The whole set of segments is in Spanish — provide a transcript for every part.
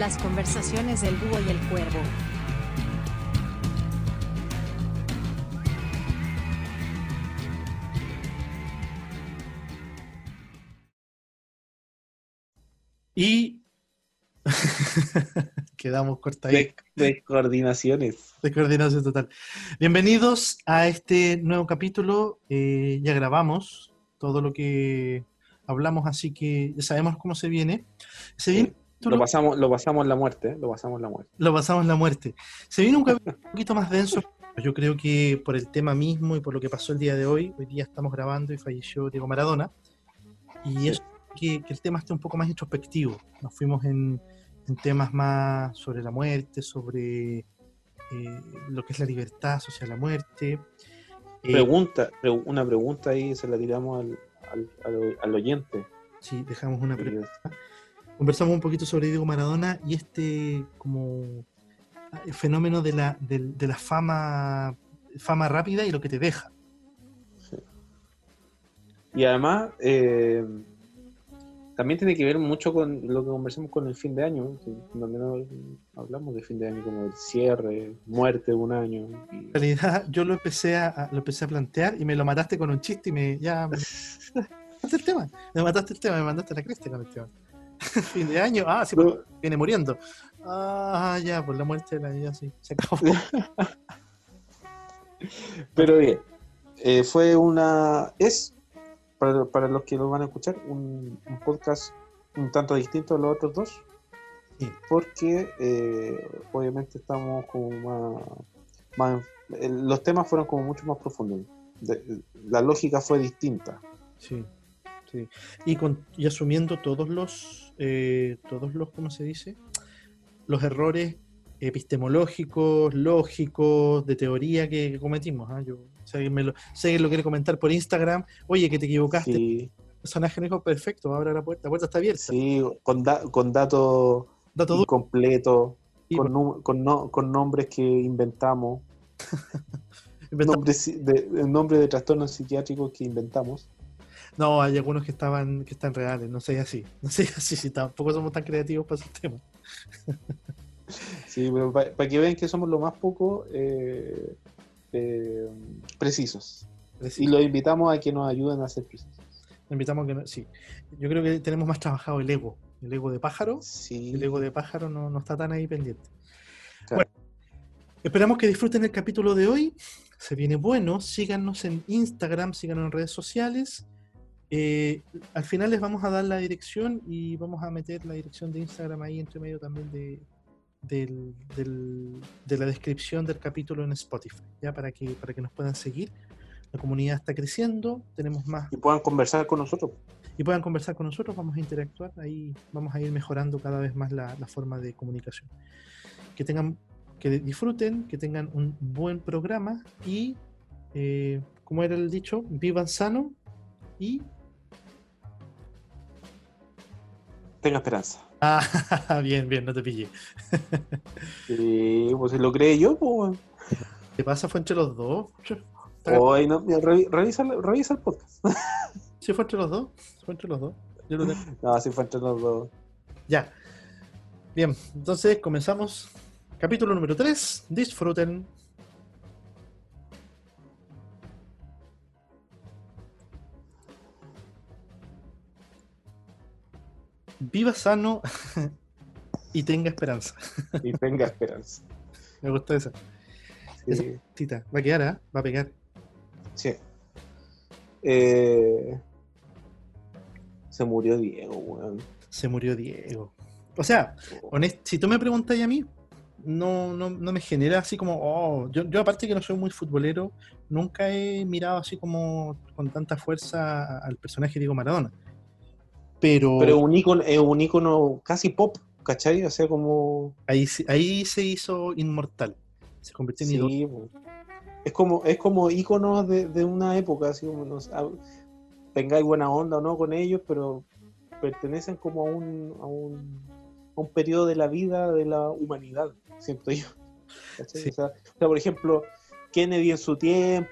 Las conversaciones del búho y el cuervo. Y quedamos corta ahí. De, de coordinaciones. De coordinación total. Bienvenidos a este nuevo capítulo. Eh, ya grabamos todo lo que hablamos, así que ya sabemos cómo se viene. Se viene Lo pasamos, lo pasamos la muerte, ¿eh? lo pasamos la muerte. lo pasamos la muerte. Se viene un capítulo un poquito más denso. Yo creo que por el tema mismo y por lo que pasó el día de hoy, hoy día estamos grabando y falleció Diego Maradona. Y eso que, que el tema esté un poco más introspectivo. Nos fuimos en, en temas más sobre la muerte, sobre eh, lo que es la libertad social la muerte. Eh, Pregunta, pre- una pregunta ahí se la tiramos al, al, al- al oyente. sí, dejamos una pregunta. Conversamos un poquito sobre Diego Maradona y este como eh, fenómeno de la, de la fama, fama rápida y lo que te deja. Y además, eh, también tiene que ver mucho con lo que conversamos con el fin de año, donde no hablamos de fin de año como el cierre, muerte de un año. y- En realidad yo lo empecé a, lo empecé a plantear y me lo mataste con un chiste y me ya me mataste el tema. Me mataste el tema, me mandaste la cresta con el tema. fin de año, ah, sí, porque viene muriendo. Ah, ya, por la muerte de la vida, sí, se acabó. Pero bien, eh, fue una. Es, para, para los que lo van a escuchar, un, un podcast un tanto distinto a los otros dos. Sí. Porque eh, obviamente estamos como más. más- los temas fueron como mucho más profundos. De- la lógica fue distinta. Sí, sí. Y, con, y asumiendo todos los, eh, todos los, ¿cómo se dice? Los errores epistemológicos, lógicos, de teoría que, que cometimos. ¿ah? Yo, si, alguien me lo, quiere comentar por Instagram, oye, que te equivocaste, Sí, el personaje no dijo perfecto, abre la puerta, la puerta está abierta. sí, con, da- con datos Dato Sí, con, nu- con, no- con nombres que inventamos. inventamos- nombres de, el nombre de trastornos psiquiátricos que inventamos. No, hay algunos que estaban, que están reales, no sé así. No sé así, si tampoco somos tan creativos para esos temas. Sí, pero para que vean que somos lo más poco eh, eh, precisos. Preciso. Y los invitamos a que nos ayuden a ser precisos. Invitamos a que no- sí. Yo creo que tenemos más trabajado el ego, el ego de pájaro Sí, el ego de pájaro no, no está tan ahí pendiente. Claro. Bueno, esperamos que disfruten el capítulo de hoy. Se viene bueno. Síganos en Instagram, síganos en redes sociales. Eh, al final les vamos a dar la dirección y vamos a meter la dirección de Instagram ahí entre medio también de, del- del- de la descripción del capítulo en Spotify, ya para que, para que nos puedan seguir. La comunidad está creciendo, tenemos más y puedan conversar con nosotros. y puedan conversar con nosotros, vamos a interactuar, ahí vamos a ir mejorando cada vez más la, la forma de comunicación. Que tengan, que disfruten, que tengan un buen programa y, eh, como era el dicho, vivan sano y... Tenga esperanza. Ah, bien, bien, no te pillé. Sí, pues si lo creé yo, pues. ¿Qué pasa? Fue entre los dos. Hoy no, revisa, revisa el podcast. Sí, fue entre los dos. Fue entre los dos. Yo lo tengo. No, así fue entre los dos. Ya. Bien, entonces comenzamos. Capítulo número 3. Disfruten. Viva sano y tenga esperanza. Y tenga esperanza. Me gusta esa. Cita. Va a quedar, ¿ah? Va a pegar. sí. Eh, se murió Diego, weón. Se murió Diego. O sea, honest- si tú me preguntas a mí, no, no, no me genera así como, oh, yo, yo aparte que no soy muy futbolero, nunca he mirado así como con tanta fuerza al personaje Diego Maradona. Pero, un ícono, es un ícono casi pop, ¿cachai? O sea, como. ahí, se- ahí se hizo inmortal. Se convirtió en ídolo. Sí, po. es como, es como íconos de, de una época, así como no sé, a- tengáis buena onda o no con ellos, pero pertenecen como a un, a un, a un periodo de la vida de la humanidad, siento yo. ¿Cachai? Sí. O, sea, o sea, por ejemplo, Kennedy en su tiempo,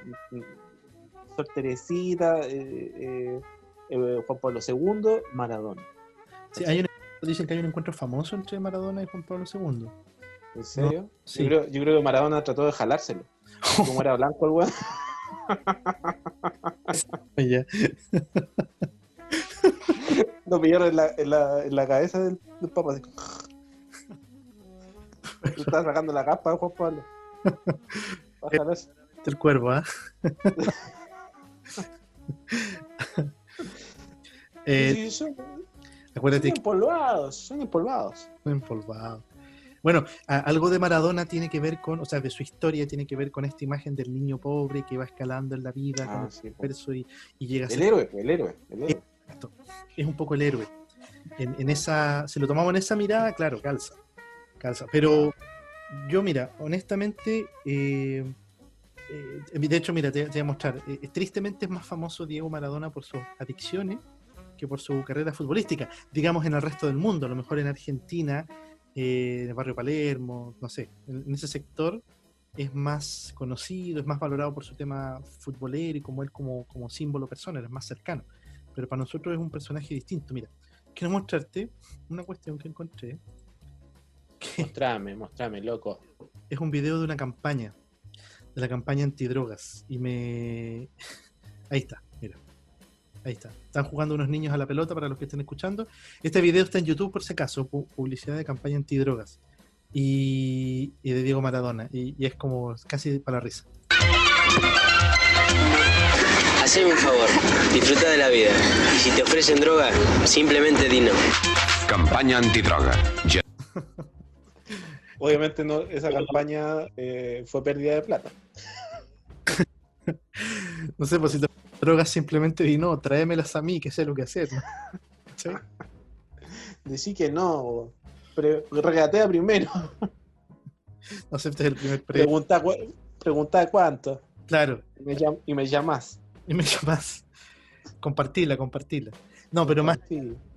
Sor Teresita, eh, eh, eh, Juan Pablo II, Maradona. Sí, hay, una, Dicen que hay un encuentro famoso entre Maradona y Juan Pablo II. ¿En serio? sí. Yo, creo, yo creo que Maradona trató de jalárselo. Como era blanco el weón. Lo pillaron en la, en la, en la cabeza del, del así. Le Estaba sacando la capa Juan Pablo. Jalarse. El cuervo, ¿ah? Eh, Sí, son, acuérdate son empolvados, son empolvados. fue empolvado. Bueno, a- algo de Maradona tiene que ver con, o sea, de su historia tiene que ver con esta imagen del niño pobre que va escalando en la vida con Ah, el sí, esfuerzo y, y llega a El ser héroe, el héroe, el héroe. es un poco el héroe. En, en esa, si lo tomamos en esa mirada, claro, calza. Calza. Pero yo, mira, honestamente, eh, eh, de hecho, mira, te, te voy a mostrar. eh, tristemente es más famoso Diego Maradona por sus adicciones que por su carrera futbolística. Digamos en el resto del mundo, a lo mejor en Argentina, eh, en el barrio Palermo, no sé, en, en ese sector es más conocido, es más valorado por su tema futbolero y como él como, como símbolo persona, es más cercano pero para nosotros es un personaje distinto. Mira, quiero mostrarte una cuestión que encontré, que Mostrame, mostrame, loco. es un video de una campaña, de la campaña antidrogas, y me... Ahí está. Ahí está. Están jugando unos niños a la pelota para los que estén escuchando. Este video está en YouTube por si acaso, pu- publicidad de campaña antidrogas. Y, y de Diego Maradona. Y, y es como casi para la risa. Haceme un favor, disfruta de la vida. Y si te ofrecen droga, simplemente di no. Campaña antidroga. Obviamente no, esa campaña eh, fue pérdida de plata. No sé, pues si te drogas simplemente di no, tráemelas a mí, que sé lo que hacer. ¿no? ¿Sí? Decí que no, pre- regatea primero. No aceptes el primer premio. Pregunta, pregunta cuánto. Claro, Y me, llam- y me llamas. y me llamas. Compartila, compartila. No, pero más,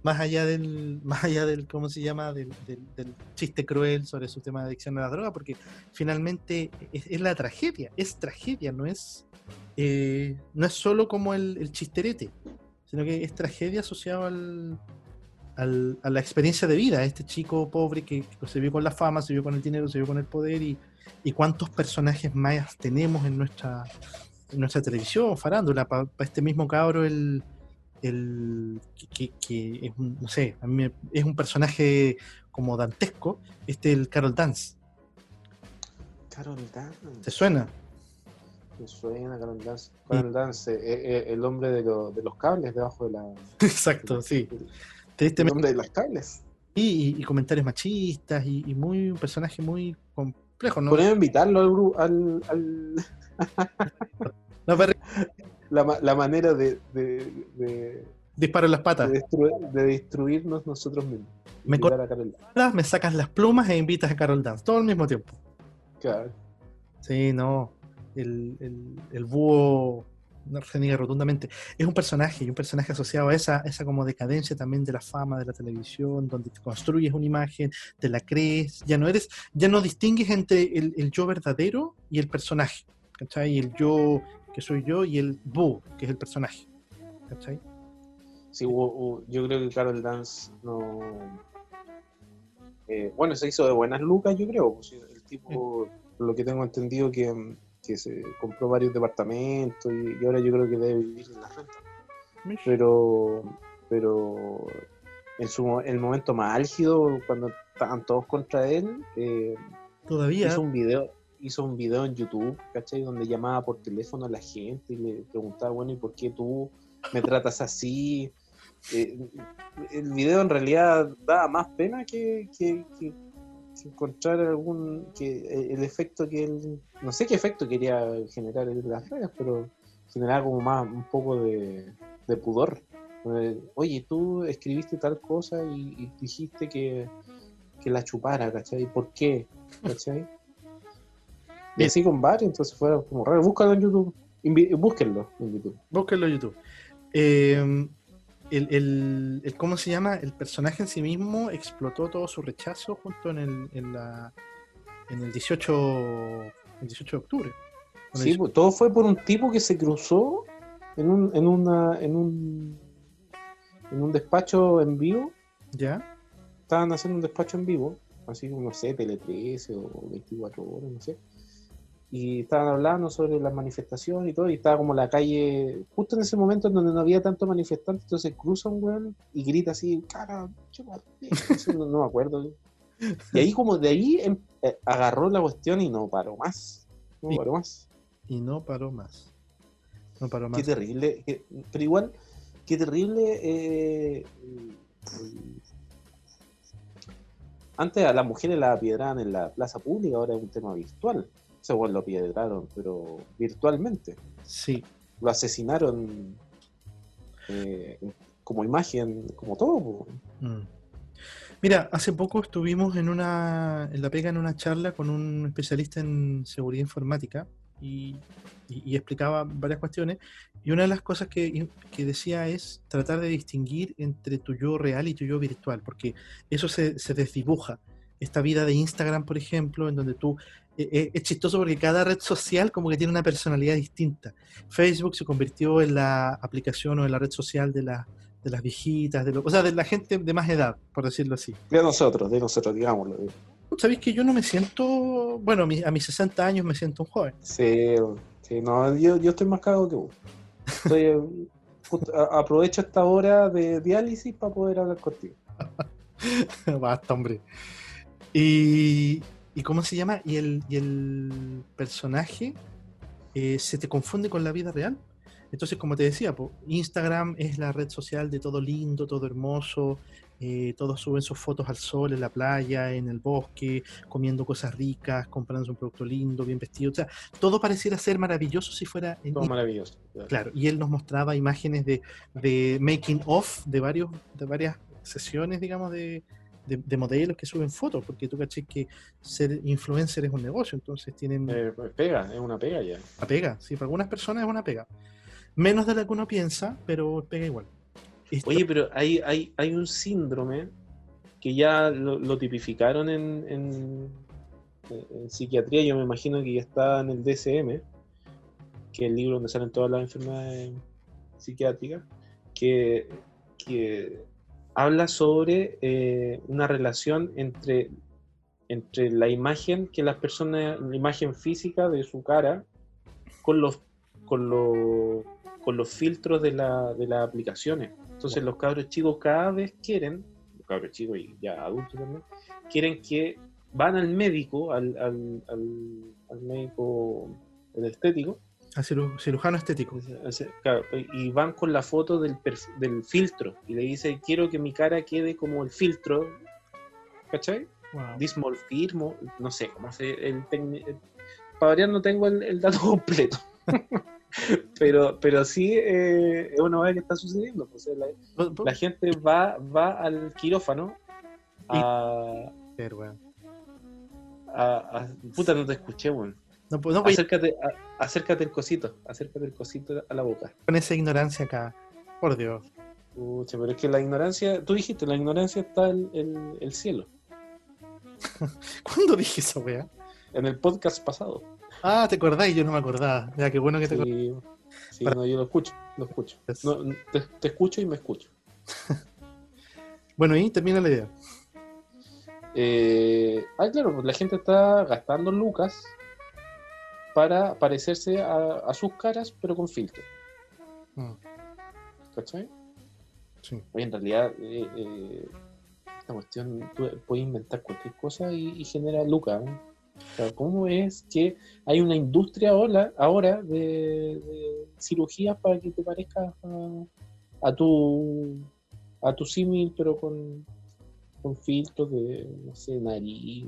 más allá del, más allá del, ¿cómo se llama? Del, del- del chiste cruel sobre su tema de adicción a la droga, porque finalmente es, es la tragedia, es tragedia, no es, eh, no es solo como el, el chisterete, sino que es tragedia asociado al, al- a la experiencia de vida, este chico pobre que, que se vio con la fama, se vio con el dinero, se vio con el poder y, y cuántos personajes más tenemos en nuestra, en nuestra televisión, farándula, para este mismo cabro el, el que, que- que es un, no sé, a mí es un personaje como dantesco, este el Carol Dance, Carol Dance. ¿te suena? Suena Carol Dance. Carol Dance, eh, eh, el hombre de, lo- de los cables debajo de la. Exacto, sí. El hombre de los cables. y, y comentarios machistas y, y muy un personaje muy complejo, ¿no? Podríamos invitarlo al, al, al- No, pero la, ma- la manera de, de, de, disparo en las de patas. de destruirnos nosotros mismos. Me Invitar a Carol Dance. Cortas, me sacas las plumas e invitas a Carol Dance, todo al mismo tiempo. Claro. Sí, no. El, el, el búho no se niega rotundamente. Es un personaje y un personaje asociado a esa, esa como decadencia también de la fama de la televisión, donde te construyes una imagen, te la crees, ya no eres, ya no distingues entre el, el yo verdadero y el personaje. ¿Cachai? El yo que soy yo y el búho, que es el personaje. ¿Cachai? Sí, yo creo que Carol Dance no. eh, bueno, se hizo de buenas lucas, yo creo. pues, el tipo, por lo que tengo entendido, que, que se compró varios departamentos y, y ahora yo creo que debe vivir en la renta. Pero, pero en su el momento más álgido, cuando estaban todos contra él, eh, Todavía. hizo un video hizo un video en YouTube, ¿cachai? Donde llamaba por teléfono a la gente y le preguntaba, bueno, ¿y por qué tú me tratas así? Eh, el video en realidad daba más pena que, que- que- encontrar algún, que eh, el efecto que él, no sé qué efecto quería generar en las redes, pero generaba como más, un poco de, de pudor. Eh, Oye, tú escribiste tal cosa y, y dijiste que, que la chupara, ¿cachai? ¿Por qué? ¿Cachai? Y así con varios, entonces fue como raro. Búscalo en YouTube. Invi- búsquenlo en YouTube. Búsquenlo en YouTube. Eh, el, el- el- ¿Cómo se llama? El personaje en sí mismo explotó todo su rechazo junto en el, en la, en el 18, el 18 de octubre. Sí, el- pues, todo fue por un tipo que se cruzó en un, en una, en un, en un despacho en vivo ¿Ya? estaban haciendo un despacho en vivo, así como, no sé, Tele 13 o 24 horas, no sé. Y estaban hablando sobre las manifestaciones y todo, y estaba como la calle, justo en ese momento en donde no había tanto manifestante, entonces cruza un weón y grita así, cara, chúpate", eso no, no me acuerdo. Y ahí como de ahí em- eh, agarró la cuestión y no paró más. No Y- paró más. Y no paró más. No paró más. Qué terrible. qué- pero igual, qué terrible. eh, antes a las mujeres las apiedraban en la plaza pública, ahora es un tema virtual. Ese weón lo apiedraron, pero virtualmente. Sí. Lo asesinaron eh, como imagen, como todo. Mm. Mira, hace poco estuvimos en una, en la pega en una charla con un especialista en seguridad informática y, y- y explicaba varias cuestiones. Y una de las cosas que, que decía es tratar de distinguir entre tu yo real y tu yo virtual, porque eso se, se desdibuja. Esta vida de Instagram, por ejemplo, en donde tú... eh, eh, es chistoso porque cada red social como que tiene una personalidad distinta. Facebook se convirtió en la aplicación o en la red social de la de las viejitas, de lo- o sea, de la gente de más edad, por decirlo así. De nosotros, de nosotros, digámoslo. ¿Sabéis que yo no me siento, bueno, a mis, a mis 60 años me siento un joven? Sí, sí, no, yo, yo estoy más cagado que vos. Estoy, eh, justo- a- aprovecho esta hora de diálisis para poder hablar contigo. Basta, hombre. Y, y ¿cómo se llama? Y el, y el personaje eh, se te confunde con la vida real. Entonces, como te decía, po, Instagram es la red social de todo lindo, todo hermoso. eh, todos suben sus fotos al sol, en la playa, en el bosque, comiendo cosas ricas, comprándose un producto lindo, bien vestido. O sea, todo pareciera ser maravilloso si fuera en Todo maravilloso. Claro, y él nos mostraba imágenes de, de making of de varios, de varias sesiones, digamos, de, de, de modelos que suben fotos, porque tú caché que ser influencer es un negocio, entonces tienen Eh, pues pega, es una pega ya. pega, sí, para algunas personas es una pega. Menos de la que uno piensa, pero pega igual. Esto- Oye, pero hay, hay, hay un síndrome que ya lo, lo tipificaron en, en- en psiquiatría, yo me imagino que ya está en el DSM, que es el libro donde salen todas las enfermedades psiquiátricas, que, que habla sobre eh, una relación entre, entre la imagen que las personas, la imagen física de su cara, con los, con los, con los filtros de, la, de las aplicaciones. Entonces los cabros chicos cada vez quieren, los cabros chicos y ya adultos también, quieren que van al médico, al, al, al, al médico el estético, a ciru- cirujano estético. claro, y van con la foto del, del filtro y le dice, quiero que mi cara quede como el filtro, ¿cachai? Wow. Dismorfismo, no sé cómo se el el- Para variar no tengo el, el dato completo. pero, pero sí eh, es una cosa que está sucediendo. pues, la, gente va, va al quirófano a, a- a- Puta, no te escuché, weón. No, puedo- no voy Acércate, a- acércate el cosito, acércate el cosito a la boca. con esa ignorancia acá. Por Dios. Pucha, pero es que la ignorancia, tú dijiste, la ignorancia está en el, el cielo. ¿Cuándo dije esa weá? En el podcast pasado. Ah, te acordáis, yo no me acordaba. Ya, qué bueno que te acordás. Sí, sí, Para- no, yo lo escucho, lo escucho. No, te, te escucho y me escucho. Bueno, y termina la idea. Eh, ah, claro, pues la gente está gastando lucas para parecerse a, a sus caras, pero con filtro. Mm, ¿Cachai? sí. Oye, en realidad, eh, eh, esta cuestión, tú puedes inventar cualquier cosa y, y genera lucas. ¿eh? O sea, ¿Cómo es que hay una industria ahora, ahora de, de cirugías para que te parezca a, a tu a tu símil, pero con, con filtros de, no sé, nariz,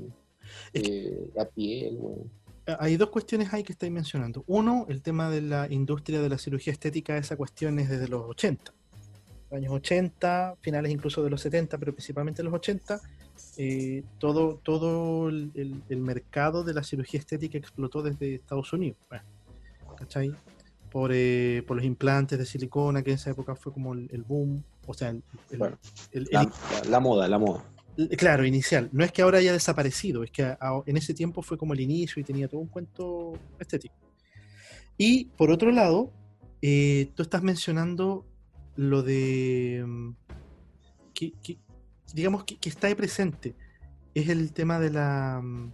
eh, la piel, weón. Hay dos cuestiones ahí que estáis mencionando. Uno, el tema de la industria de la cirugía estética, esa cuestión es desde los 80. Años 80, finales incluso de los 70, pero principalmente los 80, eh, todo, todo el, el- el mercado de la cirugía estética explotó desde Estados Unidos. Bueno, ¿Cachai? Por, eh, por los implantes de silicona, que en esa época fue como el, el boom. O sea, el, el- Bueno, el- el- La, la- la moda, la moda. Claro, inicial. No es que ahora haya desaparecido, es que a- a- en ese tiempo fue como el inicio y tenía todo un cuento estético. Y por otro lado, eh, tú estás mencionando lo de mm, que, que- digamos, que, que está ahí presente. Es el tema de la... mm,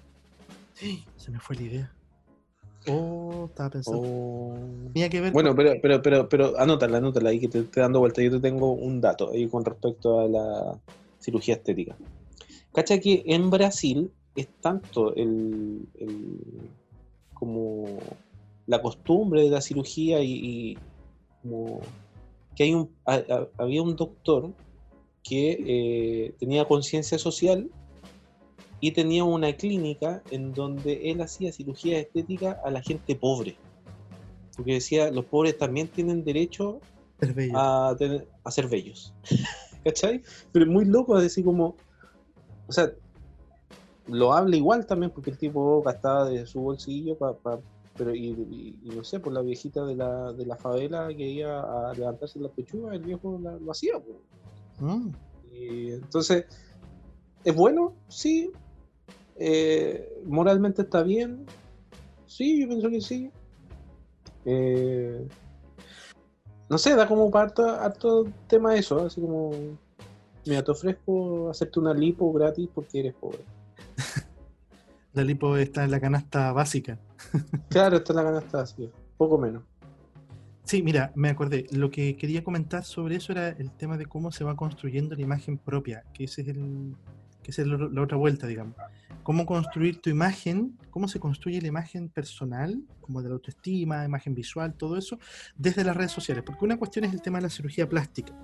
¡ay! Se me fue la idea. Oh, estaba pensando. Oh. Tenía que ver Bueno, con- pero, pero, pero, pero anótala, anótala ahí que te estoy dando vuelta. Yo te tengo un dato ahí con respecto a la cirugía estética. Cacha que en Brasil es tanto el, el- como la costumbre de la cirugía y, y como que hay un ha- ha- había un doctor que eh, tenía conciencia social y tenía una clínica en donde él hacía cirugía estética a la gente pobre. Porque decía, los pobres también tienen derecho ser a, tener- a ser bellos. ¿Cachai? Pero es muy loco, es decir, como. O sea, lo habla igual también porque el tipo gastaba de su bolsillo para. pero y, y- y no sé, por la viejita de la, de la favela que iba a levantarse las pechugas, el viejo la- lo hacía. pues. Mm. Y entonces, ¿es bueno? Sí. Eh, ¿Moralmente está bien? Sí, yo pienso que sí. Eh, no sé, da como harto, harto tema eso, así como, mira, te ofrezco hacerte una lipo gratis porque eres pobre. La lipo está en la canasta básica. Claro, está en la canasta así, poco menos. Sí, mira, me acordé. Lo que quería comentar sobre eso era el tema de cómo se va construyendo la imagen propia, que ese es el, que esa es la, otra vuelta, digamos. Cómo construir tu imagen, cómo se construye la imagen personal, como de la autoestima, imagen visual, todo eso, desde las redes sociales. Porque una cuestión es el tema de la cirugía plástica,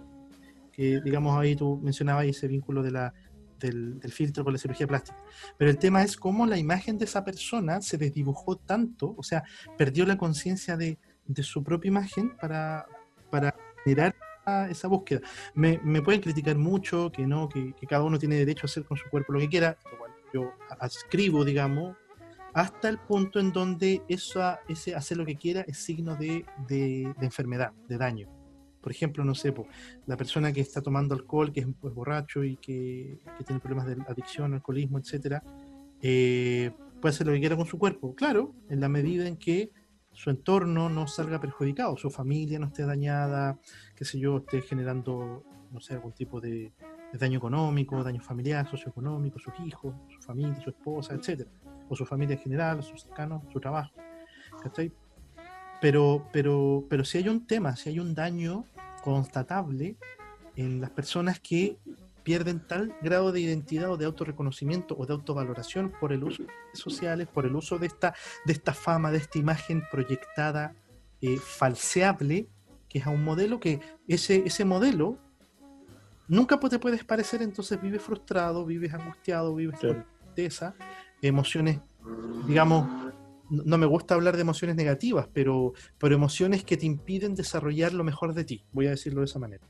que digamos ahí tú mencionabas ese vínculo de la, del, del filtro con la cirugía plástica. Pero el tema es cómo la imagen de esa persona se desdibujó tanto, o sea, perdió la conciencia de, de su propia imagen para, para generar esa- búsqueda. Me, me pueden criticar mucho, que no, que, que cada uno tiene derecho a hacer con su cuerpo lo que quiera, lo cual yo adscribo, digamos, hasta el punto en donde esa, ese hacer lo que quiera es signo de, de- de enfermedad, de daño. Por ejemplo, no sé, la persona que está tomando alcohol, que es pues, borracho y que, que tiene problemas de adicción, alcoholismo, etcétera, eh, puede hacer lo que quiera con su cuerpo. Claro, en la medida en que su entorno no salga perjudicado, su familia no esté dañada, qué sé yo, esté generando, no sé, algún tipo de, daño económico, daño familiar, socioeconómico, sus hijos, su familia, su esposa, etcétera, o su familia en general, sus cercanos, su trabajo. Pero, pero, pero si hay un tema, si hay un daño constatable en las personas que pierden tal grado de identidad o de autorreconocimiento o de autovaloración por el uso de redes sociales, por el uso de esta, de esta fama, de esta imagen proyectada, eh, falseable, que es a un modelo que ese, ese modelo nunca te puedes parecer, entonces vives frustrado, vives angustiado, vives con tristeza, emociones, digamos, no no me gusta hablar de emociones negativas, pero, pero emociones que te impiden desarrollar lo mejor de ti, voy a decirlo de esa manera.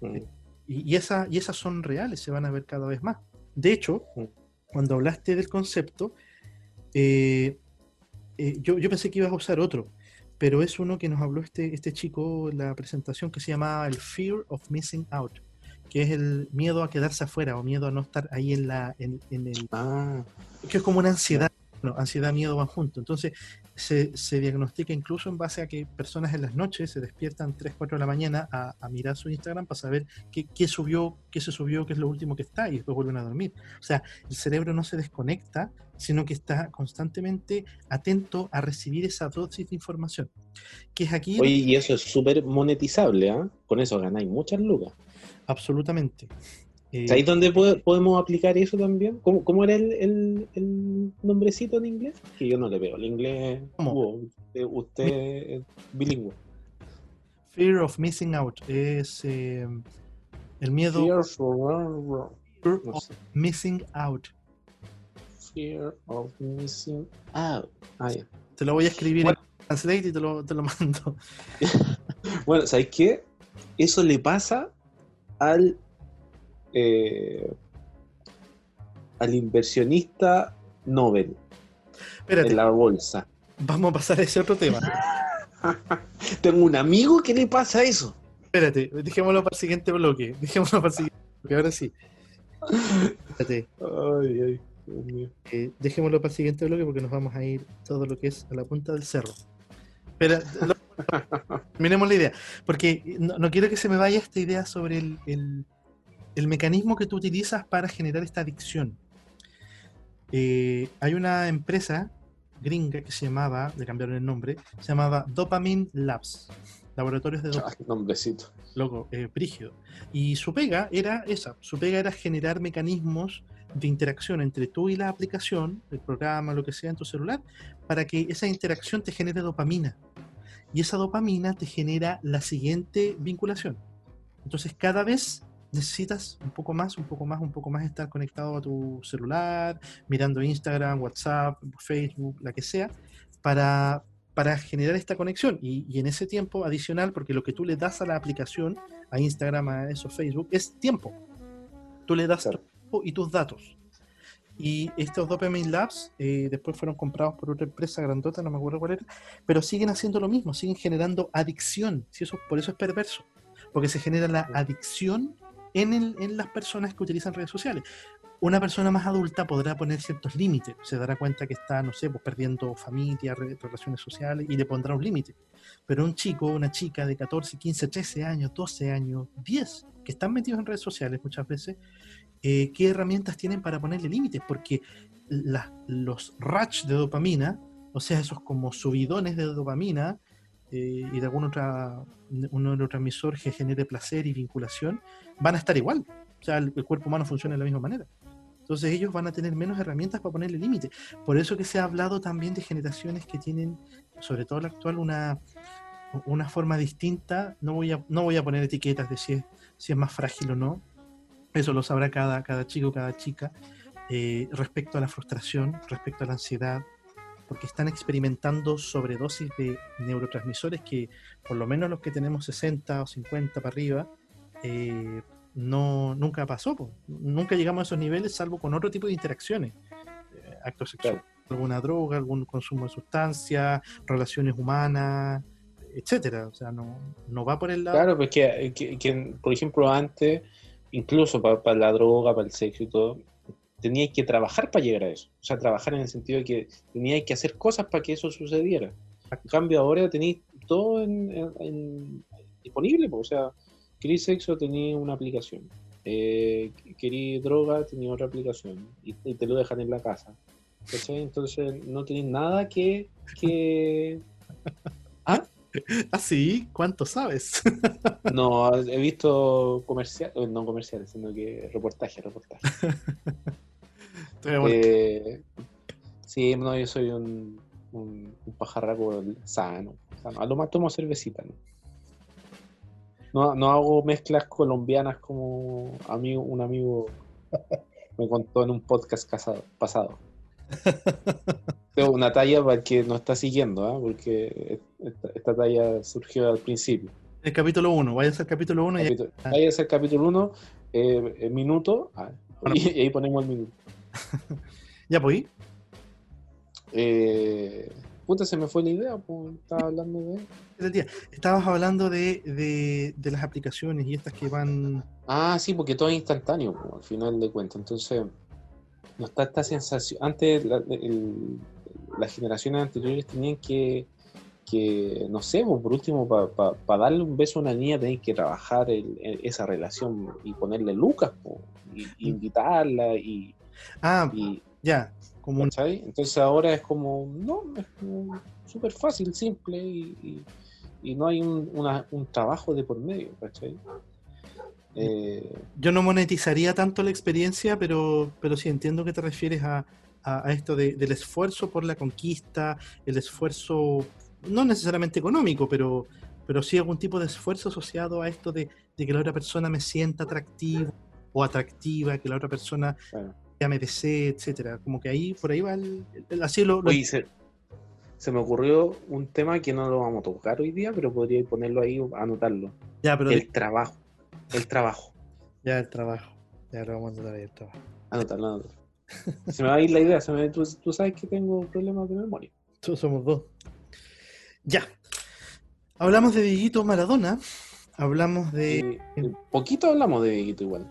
Mm. Y, y, esa, y esas son reales, se van a ver cada vez más. De hecho, Mm. cuando hablaste del concepto, eh, eh, yo, yo pensé que ibas a usar otro, pero es uno que nos habló este, este chico en la presentación que se llama el Fear of Missing Out, que es el miedo a quedarse afuera o miedo a no estar ahí en, la, en, en el... Ah, que es como una ansiedad. No, ansiedad, miedo van juntos. Entonces, se, se diagnostica incluso en base a que personas en las noches se despiertan 3, 4 de la mañana a, a mirar su Instagram para saber qué, qué subió, qué se subió, qué es lo último que está y después vuelven a dormir. O sea, el cerebro no se desconecta, sino que está constantemente atento a recibir esa dosis de información. Que es aquí oye, y eso es súper monetizable, ¿ah? Con eso ganáis muchas lucas. absolutamente. Eh, ¿Sabéis dónde po- podemos aplicar eso también? ¿Cómo, cómo era el, el- el nombrecito en inglés? Que yo no le veo. El inglés. ¿Cómo? Wow, usted, es bilingüe. fear of missing out es eh, el miedo Fear for- fear no of sé. missing out. Fear of missing out. Ah. Te lo voy a escribir Bueno. en Translate y te lo, te lo mando. Bueno, ¿sabéis qué? Eso le pasa al. Eh, al inversionista Nobel Espérate, en la bolsa. vamos a pasar a ese otro tema. Tengo un amigo que le pasa eso. Espérate, dejémoslo para el siguiente bloque. Dejémoslo para el siguiente bloque, ahora sí. Espérate, Ay, ay, Dios mío. eh, dejémoslo para el siguiente bloque porque nos vamos a ir todo lo que es a la punta del cerro. Espera, lo- terminemos la idea. Porque no, no quiero que se me vaya esta idea sobre el, el- el mecanismo que tú utilizas para generar esta adicción. Eh, hay una empresa gringa que se llamaba, le cambiaron el nombre, se llamaba Dopamine Labs, laboratorios de Ah, dopamina. qué nombrecito. loco, eh, brígido. Y su pega era esa, su pega era generar mecanismos de interacción entre tú y la aplicación, el programa, lo que sea en tu celular, para que esa interacción te genere dopamina. Y esa dopamina te genera la siguiente vinculación. Entonces cada vez necesitas un poco más, un poco más, un poco más estar conectado a tu celular, mirando Instagram, WhatsApp, Facebook, la que sea, para, para generar esta conexión. Y, y en ese tiempo adicional, porque lo que tú le das a la aplicación, a Instagram, a eso, Facebook, es tiempo. Tú le das Claro. tiempo y tus datos. Y estos Dopamine Labs eh, después fueron comprados por otra empresa grandota, no me acuerdo cuál era, pero siguen haciendo lo mismo, siguen generando adicción. Si eso, por eso es perverso, porque se genera la adicción en, el- las personas que utilizan redes sociales. Una persona más adulta podrá poner ciertos límites, se dará cuenta que está, no sé, pues perdiendo familia, re- relaciones sociales y le pondrá un límite. Pero un chico, una chica de 14, 15, 13 años, 12 años, 10, que están metidos en redes sociales muchas veces, eh, ¿qué herramientas tienen para ponerle límites? Porque la- los rush de dopamina, o sea, esos como subidones de dopamina eh, y de algún otra, un neurotransmisor que genere placer y vinculación, van a estar igual. O sea, el, el cuerpo humano funciona de la misma manera. Entonces ellos van a tener menos herramientas para ponerle límite. Por eso que se ha hablado también de generaciones que tienen, sobre todo la actual, una, una forma distinta. No voy a, no voy a poner etiquetas de si es, si es más frágil o no. Eso lo sabrá cada, cada chico, cada chica. eh, respecto a la frustración, respecto a la ansiedad, porque están experimentando sobredosis de neurotransmisores que, por lo menos los que tenemos 60 o 50 para arriba, eh, no, nunca pasó. po. Nunca llegamos a esos niveles, salvo con otro tipo de interacciones. Eh, acto sexual, alguna droga, algún consumo de sustancias, relaciones humanas, etcétera. O sea, no, no va por el lado. Claro, pues que, que- que, por ejemplo, antes, incluso para la droga, para el sexo y todo, teníais que trabajar para llegar a eso. O sea, trabajar en el sentido de que teníais que hacer cosas para que eso sucediera. En cambio, ahora tenéis todo en, en- en- disponible. O sea, queréis sexo, tenéis una aplicación. Eh, queréis droga, tenéis otra aplicación. Y, y te lo dejan en la casa. ¿cachai? Entonces, no tenéis nada que... que... ¿Ah? Ah, sí, ¿cuánto sabes? No, he visto comerciales, no comerciales, sino que reportajes, reportajes. Eh, sí, no, yo soy un, un, un pajarraco sano, sano. A lo más tomo cervecita, ¿no? No, no hago mezclas colombianas como amigo, un amigo me contó en un podcast casado- pasado. Tengo una talla para el que no está siguiendo, ¿ah? porque esta, esta talla surgió al principio. El capítulo 1, vaya a ser capítulo 1 y Capítulo- Ah. Vaya a ser capítulo 1, minuto, ah, Bueno. y, y ahí ponemos el minuto. ya pues. Eh, puta, se me fue la idea, pues, estaba hablando de... Estabas hablando de, de, de las aplicaciones y estas que van. Ah, sí, porque todo es instantáneo, pues, al final de cuentas. Entonces, no está esta sensación. Antes, la- el- las generaciones anteriores tenían que, que no sé, pues, por último, para darle un beso a una niña, tenían que trabajar el- el- esa relación y ponerle lucas, pues, y, y invitarla y, Ah, y, ya. Como un. Entonces ahora es como, no, es como súper fácil, simple y, y- y no hay un, una- un trabajo de por medio, ¿cachai? Eh, yo no monetizaría tanto la experiencia, pero, pero sí entiendo que te refieres a, a- a esto de- del esfuerzo por la conquista, el esfuerzo, no necesariamente económico, pero, pero sí algún tipo de esfuerzo asociado a esto de, de que la otra persona me sienta atractivo o atractiva, que la otra persona. Desee, etcétera. Como que ahí, por ahí va el, el- así lo, lo- Oye, se, se me ocurrió un tema que no lo vamos a tocar hoy día, pero podría ponerlo ahí, anotarlo. ya, pero El trabajo. El trabajo. ya el trabajo, ya lo vamos a tratar el trabajo. Anotarlo, anotarlo. Se me va a ir la idea. Se me, tú, tú sabes que tengo problemas de memoria. Todos somos dos. Ya. Hablamos de Dieguito Maradona. Hablamos de. Eh, poquito hablamos de Viguito igual.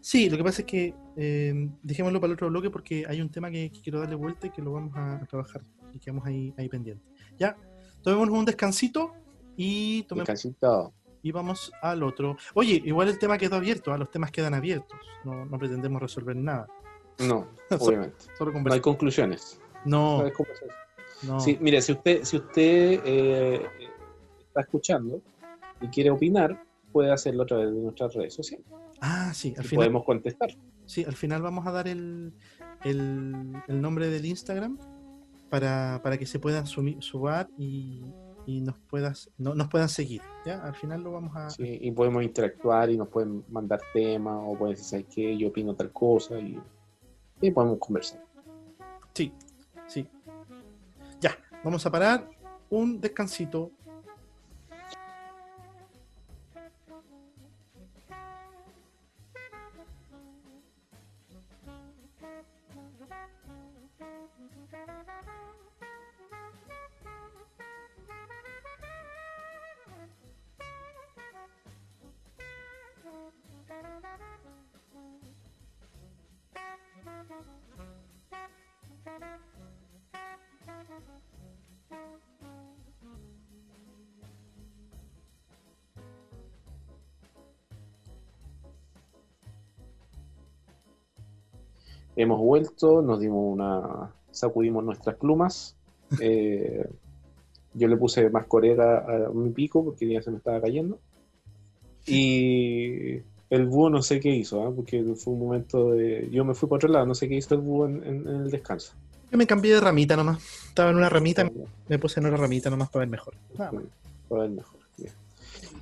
Sí, lo que pasa es que eh, dejémoslo para el otro bloque porque hay un tema que, que quiero darle vuelta y que lo vamos a, a trabajar y quedamos ahí, ahí pendientes. Ya, tomémonos un descansito y tomemos, Descansito. y vamos al otro. Oye, igual el tema quedó abierto, ¿ah? los temas quedan abiertos. No, no pretendemos resolver nada. No, obviamente. Solo No hay conclusiones. No, No. Sí, mire, si usted, si usted eh, está escuchando y quiere opinar, puede hacerlo a través de nuestras redes sociales. Ah, sí, al Y final, podemos contestar. Sí, al final vamos a dar el, el, el nombre del Instagram para, para que se puedan sumi- subar y, y nos puedas no, nos puedan seguir. ¿ya? Al final lo vamos a. Sí, y podemos interactuar y nos pueden mandar temas o pueden decir, ¿sabes qué? Yo opino tal cosa y, y podemos conversar. Sí, sí. Ya, vamos a parar un descansito. Hemos vuelto, nos dimos una. Sacudimos nuestras plumas. eh, yo le puse más corega a mi pico porque ya se me estaba cayendo. Y el búho no sé qué hizo, ¿ah? porque fue un momento de. Yo me fui para otro lado, no sé qué hizo el búho en, en- en el descanso. Yo me cambié de ramita nomás. Estaba en una ramita, me puse en otra ramita nomás para ver mejor. Para ver mejor. bien.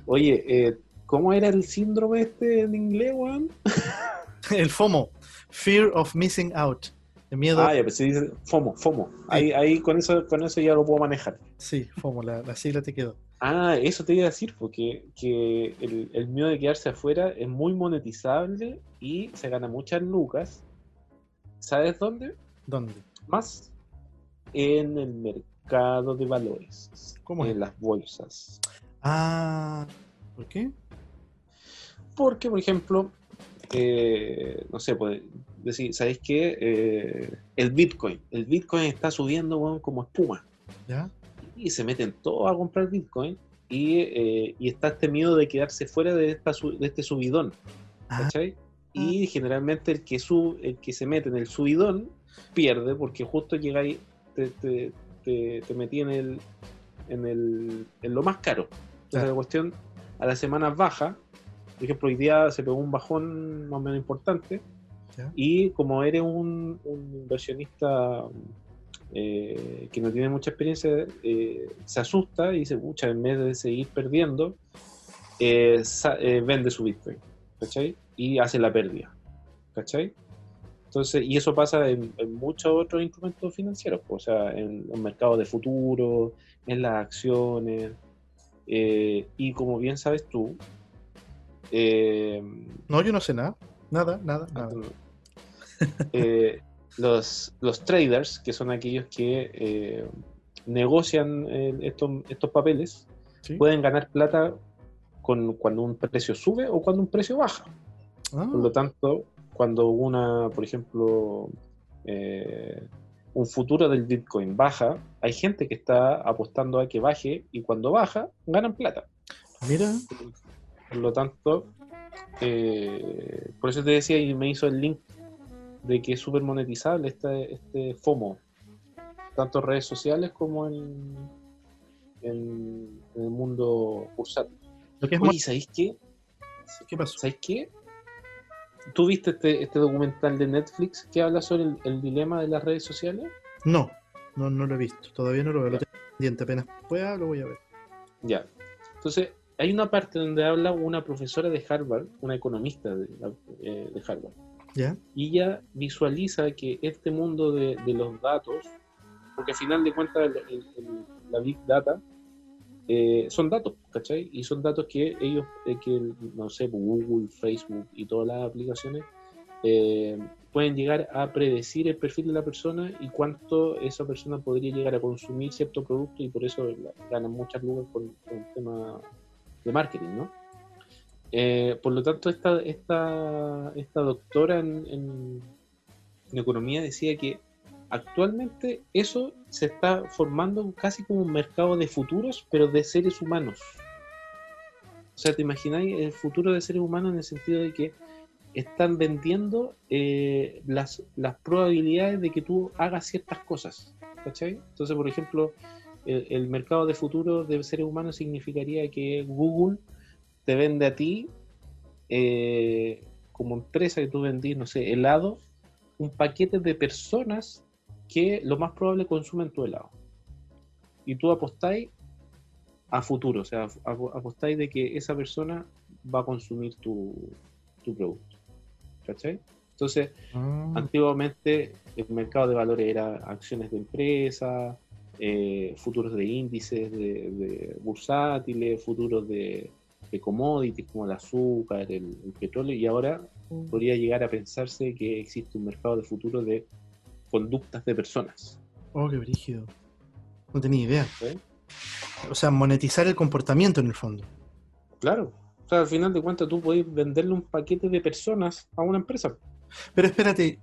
Oye, eh, ¿cómo era el síndrome este en inglés, weón? El FOMO, Fear of Missing Out. El miedo. Ah, ya, pues se dice FOMO, FOMO. Ahí, ahí con eso, con eso ya lo puedo manejar. Sí, FOMO, la, la sigla te quedó. Ah, eso te iba a decir, porque que el, el miedo de quedarse afuera es muy monetizable y se gana muchas lucas. ¿Sabes dónde? ¿Dónde? Más en el mercado de valores, ¿Cómo es? en las bolsas. Ah, ¿por qué? Porque, por ejemplo, eh, no sé, pues decir, ¿sabéis qué? Eh, el Bitcoin. El Bitcoin está subiendo como espuma. ¿Ya? y se meten todos a comprar Bitcoin y, eh, y está este miedo de quedarse fuera de, esta, de este subidón, Ah, ¿cachai? Y generalmente el que, sub, el que se mete en el subidón pierde porque justo llega ahí, te, te, te, te metí en, el, en, el, en lo más caro. Entonces la cuestión, a las semanas baja, por ejemplo, hoy día se pegó un bajón más o menos importante ¿Ya? y como eres un, un inversionista eh, que no tiene mucha experiencia, eh, se asusta y dice, pucha, en vez de seguir perdiendo, eh, vende su Bitcoin, ¿cachai? Y hace la pérdida, ¿cachai? Entonces, y eso pasa en, en muchos otros instrumentos financieros, pues, o sea, en los mercados de futuro, en las acciones, y como bien sabes tú, No, yo no sé nada. Nada, nada, nada. Eh, los, los traders, que son aquellos que eh, negocian eh, estos, estos papeles, ¿Sí? pueden ganar plata con, cuando un precio sube o cuando un precio baja. Ah, Por lo tanto, cuando una, por ejemplo, un futuro del Bitcoin baja, hay gente que está apostando a que baje y cuando baja, ganan plata. mira, Por lo tanto, eh, por eso te decía y me hizo el link de que es súper monetizable este, este FOMO, tanto en redes sociales como en, en, en el mundo bursátil. lo que es Oye, ¿sabéis qué? ¿Qué pasó? ¿Sabéis qué? ¿Tú viste este, este documental de Netflix que habla sobre el, el dilema de las redes sociales? No, no, no lo he visto. Todavía no lo veo. Lo tengo pendiente. Apenas pueda, lo voy a ver. Ya. Entonces, hay una parte donde habla una profesora de Harvard, una economista de, eh, de Harvard, Y ella visualiza que este mundo de, los datos, porque al final de cuentas el- la Big Data eh, son datos, ¿cachai? Y son datos que ellos, eh, que no sé, Google, Facebook y todas las aplicaciones eh, pueden llegar a predecir el perfil de la persona y cuánto esa persona podría llegar a consumir cierto producto y por eso ganan muchas lucas con, con el tema de marketing, ¿no? Eh, por lo tanto, esta, esta, esta doctora en, economía decía que actualmente eso se está formando casi como un mercado de futuros, pero de seres humanos. O sea, ¿te imagináis el futuro de seres humanos en el sentido de que están vendiendo eh, las, las probabilidades de que tú hagas ciertas cosas? ¿Cachai? Entonces, por ejemplo, el, el mercado de futuro de seres humanos significaría que Google te vende a ti, eh, como empresa que tú vendís, no sé, helado, un paquete de personas que lo más probable consumen tu helado. Y tú apostáis a futuro, o sea, ap- apostáis de que esa persona va a consumir tu, tu producto. ¿Cachai? Entonces, Ah, Antiguamente el mercado de valores era acciones de empresas, eh, futuros de índices, de, de bursátiles, futuros de, de commodities como el azúcar, el, el petróleo, y ahora podría llegar a pensarse que existe un mercado de futuro de conductas de personas. Oh, qué brígido. No tenía idea. O sea, monetizar el comportamiento en el fondo. Claro. O sea, al final de cuentas tú podés venderle un paquete de personas a una empresa. Pero espérate,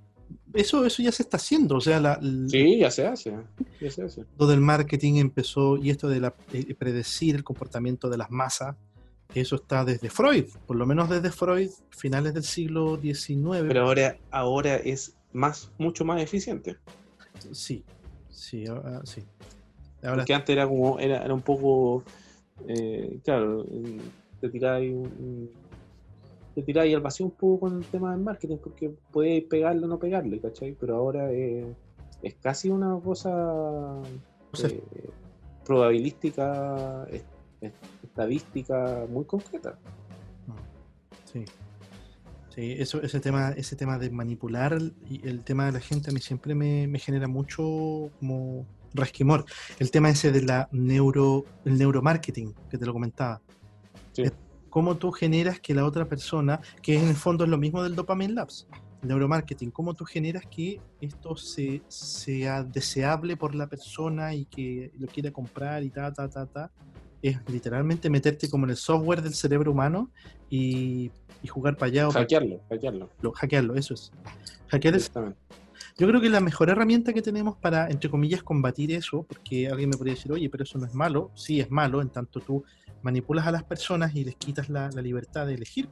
eso, eso ya se está haciendo. O sea, la, Sí, ya se hace. Ya se hace. del marketing empezó y esto de la, eh, predecir el comportamiento de las masas, eso está desde Freud, por lo menos desde Freud, finales del siglo XIX. Pero ahora, ahora es más, mucho más eficiente. sí, sí, ahora sí. Ahora, Porque antes era como, era, era un poco, eh, claro, te tiráis te tiráis al vacío un poco con el tema del marketing, porque podéis pegarle o no pegarle, ¿cachai? Pero ahora es casi una cosa eh, probabilística, estadística muy concreta. Sí. Sí, eso, ese tema, ese tema de manipular y el tema de la gente a mí siempre me, me genera mucho como resquemor. El tema ese de la neuro, el neuromarketing, que te lo comentaba. Sí. Cómo tú generas que la otra persona, que en el fondo es lo mismo del Dopamine Labs, el neuromarketing, cómo tú generas que esto se, sea deseable por la persona y que lo quiera comprar y ta, ta, ta, ta. Es literalmente meterte como en el software del cerebro humano y, y jugar para allá o para Hackearlo, hackearlo. lo- hackearlo, eso es. Hackear es, yo creo que la mejor herramienta que tenemos para, entre comillas, combatir eso, porque alguien me podría decir, oye, pero eso no es malo, sí es malo, en tanto tú manipulas a las personas y les quitas la, la libertad de elegir,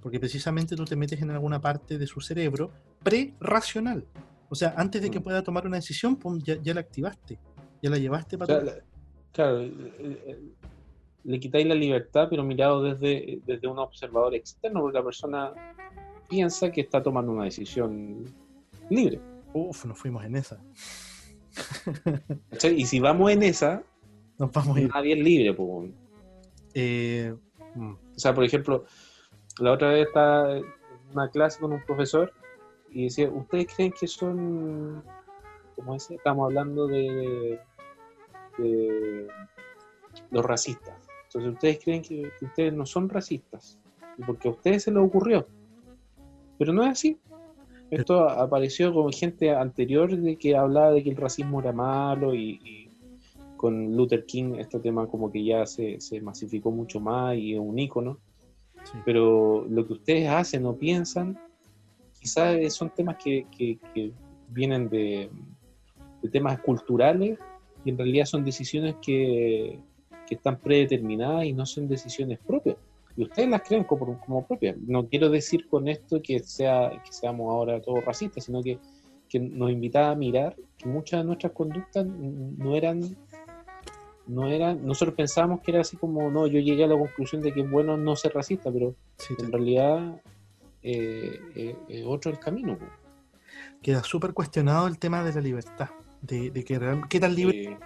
porque precisamente tú te metes en alguna parte de su cerebro pre-racional. O sea, antes de que Mm. pueda tomar una decisión, pum, ya, ya la activaste, ya la llevaste O para sea, claro, el- el- le quitáis la libertad, pero mirado desde, desde un observador externo, porque la persona piensa que está tomando una decisión libre. Uf, nos fuimos en esa. Y si vamos en esa, Nos vamos nadie es libre. O Eh, mm, sea, por ejemplo, la otra vez estaba en una clase con un profesor y decía, ¿ustedes creen que son, como dice, estamos hablando de, de los racistas? Entonces, ¿ustedes creen que, que ustedes no son racistas? Porque a ustedes se les ocurrió. Pero no es así. Esto apareció con gente anterior de que hablaba de que el racismo era malo y, y con Luther King este tema como que ya se, se masificó mucho más y es un ícono. sí. Pero lo que ustedes hacen o piensan, quizás son temas que, que- que vienen de, de temas culturales y en realidad son decisiones que, que están predeterminadas y no son decisiones propias. Y ustedes las creen como, como propias. No quiero decir con esto que, sea, que seamos ahora todos racistas, sino que, que nos invitaba a mirar que muchas de nuestras conductas no eran no eran, nosotros pensábamos que era así como, no, yo llegué a la conclusión de que es bueno no ser racista, pero Sí, en realidad eh, eh, es otro el camino. queda súper cuestionado el tema de la libertad. De, de que real- qué tan libre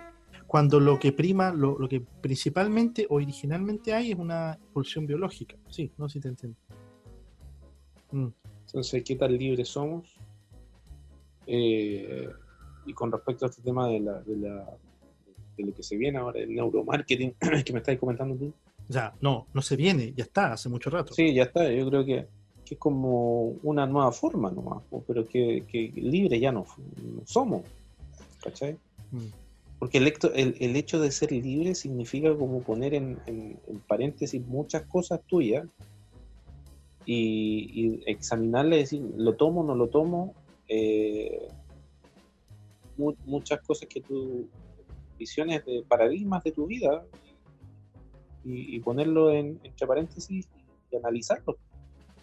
cuando lo que prima, lo, lo que principalmente o originalmente hay es una pulsión biológica. Sí, no sé si te entiendo. Mm, entonces, ¿qué tan libres somos? Eh, y con respecto a este tema de, la, de, la, de lo que se viene ahora, el neuromarketing que me estáis comentando tú. Sea, no, no se viene, ya está, hace mucho rato. Sí, ya está, yo creo que, que es como una nueva forma nomás, pero que, que libres ya no, no somos. ¿Cachai? Mm, Porque el, hecto- el, el hecho de ser libre significa como poner en, en- en paréntesis muchas cosas tuyas y, y examinarle, decir, lo tomo, no lo tomo, eh, mu- muchas cosas que tú, visiones de paradigmas de tu vida, y, y ponerlo en, entre paréntesis y analizarlo.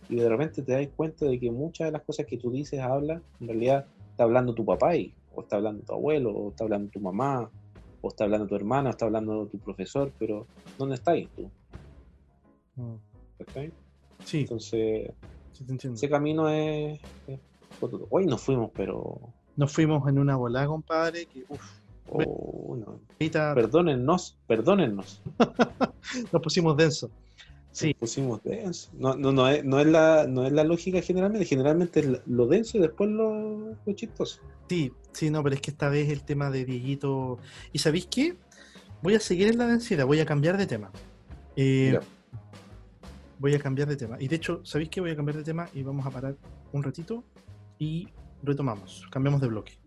Y de repente te das cuenta de que muchas de las cosas que tú dices, hablas, en realidad está hablando tu papá y, o está hablando tu abuelo, o está hablando tu mamá, o está hablando tu hermana, o está hablando tu profesor, pero ¿dónde estáis tú? Mm. ¿Cachai? Sí, Entonces, sí te entiendo. ese camino es... es. Hoy nos fuimos, pero... Nos fuimos en una volada, compadre, que oh, no. Perdónennos, perdónennos. nos pusimos denso. Sí, pusimos denso. No, no, no, es, no, es la, no es la lógica generalmente. Generalmente es lo denso y después lo, lo chistoso. sí, sí, no, pero es que esta vez el tema de Dieguito. ¿Y sabéis qué? Voy a seguir en la densidad, voy a cambiar de tema. Eh, voy a cambiar de tema. Y de hecho, ¿sabéis qué? Voy a cambiar de tema y vamos a parar un ratito y retomamos. Cambiamos de bloque.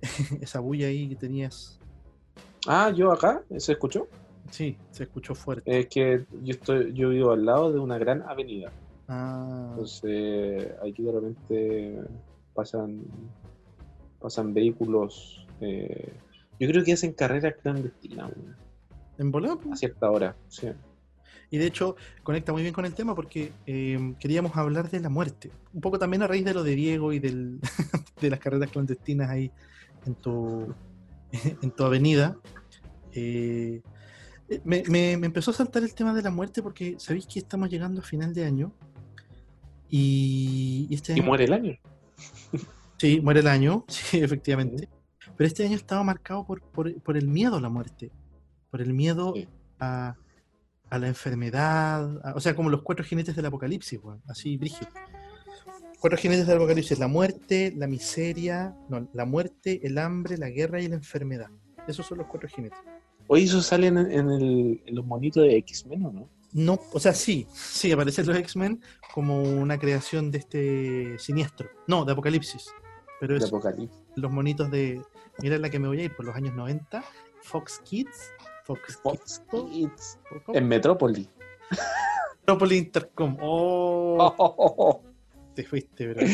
Esa bulla ahí que tenías. Ah, yo acá, ¿se escuchó? Sí, se escuchó fuerte. Es que yo estoy, yo vivo al lado de una gran avenida. Ah, Entonces, aquí de repente pasan, pasan vehículos. eh, yo creo que hacen carreras clandestinas en volada, a cierta hora. Sí. Y de hecho, conecta muy bien con el tema porque eh, queríamos hablar de la muerte. Un poco también a raíz de lo de Diego y del, de las carreras clandestinas ahí en tu, en tu avenida. Eh, me, me- me empezó a saltar el tema de la muerte porque sabéis que estamos llegando a final de año. Y, y este Y muere el año. Sí, muere el año, sí, efectivamente. Pero este año estaba marcado por, por- por el miedo a la muerte, por el miedo Sí. a, a la enfermedad, a- o sea, como los cuatro jinetes del apocalipsis, weón, así, brígido. Cuatro jinetes del apocalipsis, la muerte, la miseria, no, la muerte, el hambre, la guerra y la enfermedad. Esos son los cuatro jinetes. Hoy eso salen en, en el- en los monitos de X-Men, ¿o no? No, o sea, sí, sí, aparecen los X-Men como una creación de este siniestro. No, de apocalipsis. Pero De es Apocalipsis. los monitos de. Mira la que me voy a ir por los años 90. Fox Kids. Fox, Fox Kids. En Metrópoli. Metrópoli Intercom. Oh, te fuiste, bro.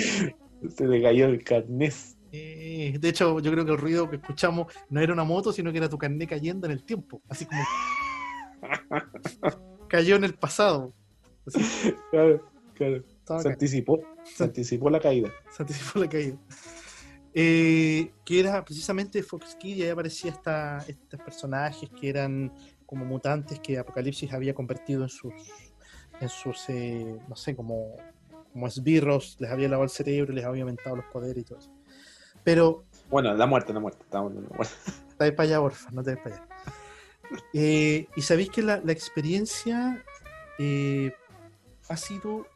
Se le cayó el carnés. Eh, de hecho, yo creo que el ruido que escuchamos no era una moto, sino que era tu carnet cayendo en el tiempo. Así como. cayó en el pasado. Así, Claro, claro. estaba Se acá. anticipó. Se anticipó la caída. se anticipó la caída. Eh, que era precisamente Fox Kids y ahí aparecía esta, estos personajes que eran como mutantes que Apocalipsis había convertido en sus, en sus eh, no sé, como, como esbirros, les había lavado el cerebro, les había aumentado los poderes y todo eso. Pero Bueno, la muerte, la muerte. De la muerte. te ves para allá, porfa, no te ves para allá. Eh, y sabéis que la, la experiencia eh, ha sido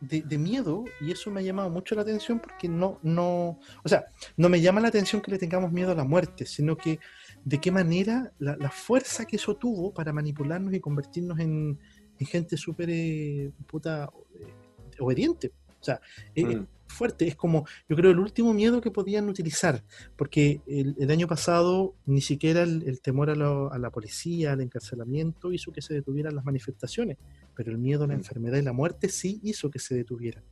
de, de miedo y eso me ha llamado mucho la atención porque no, no, o sea, no me llama la atención que le tengamos miedo a la muerte, sino que de qué manera la, la fuerza que eso tuvo para manipularnos y convertirnos en, en gente súper eh, puta eh, obediente. O sea, es Mm. Fuerte, es como, yo creo, el último miedo que podían utilizar, porque el, el año pasado ni siquiera el, el temor a, lo- a la policía, al encarcelamiento, hizo que se detuvieran las manifestaciones, pero el miedo a la Mm. enfermedad y la muerte sí hizo que se detuvieran.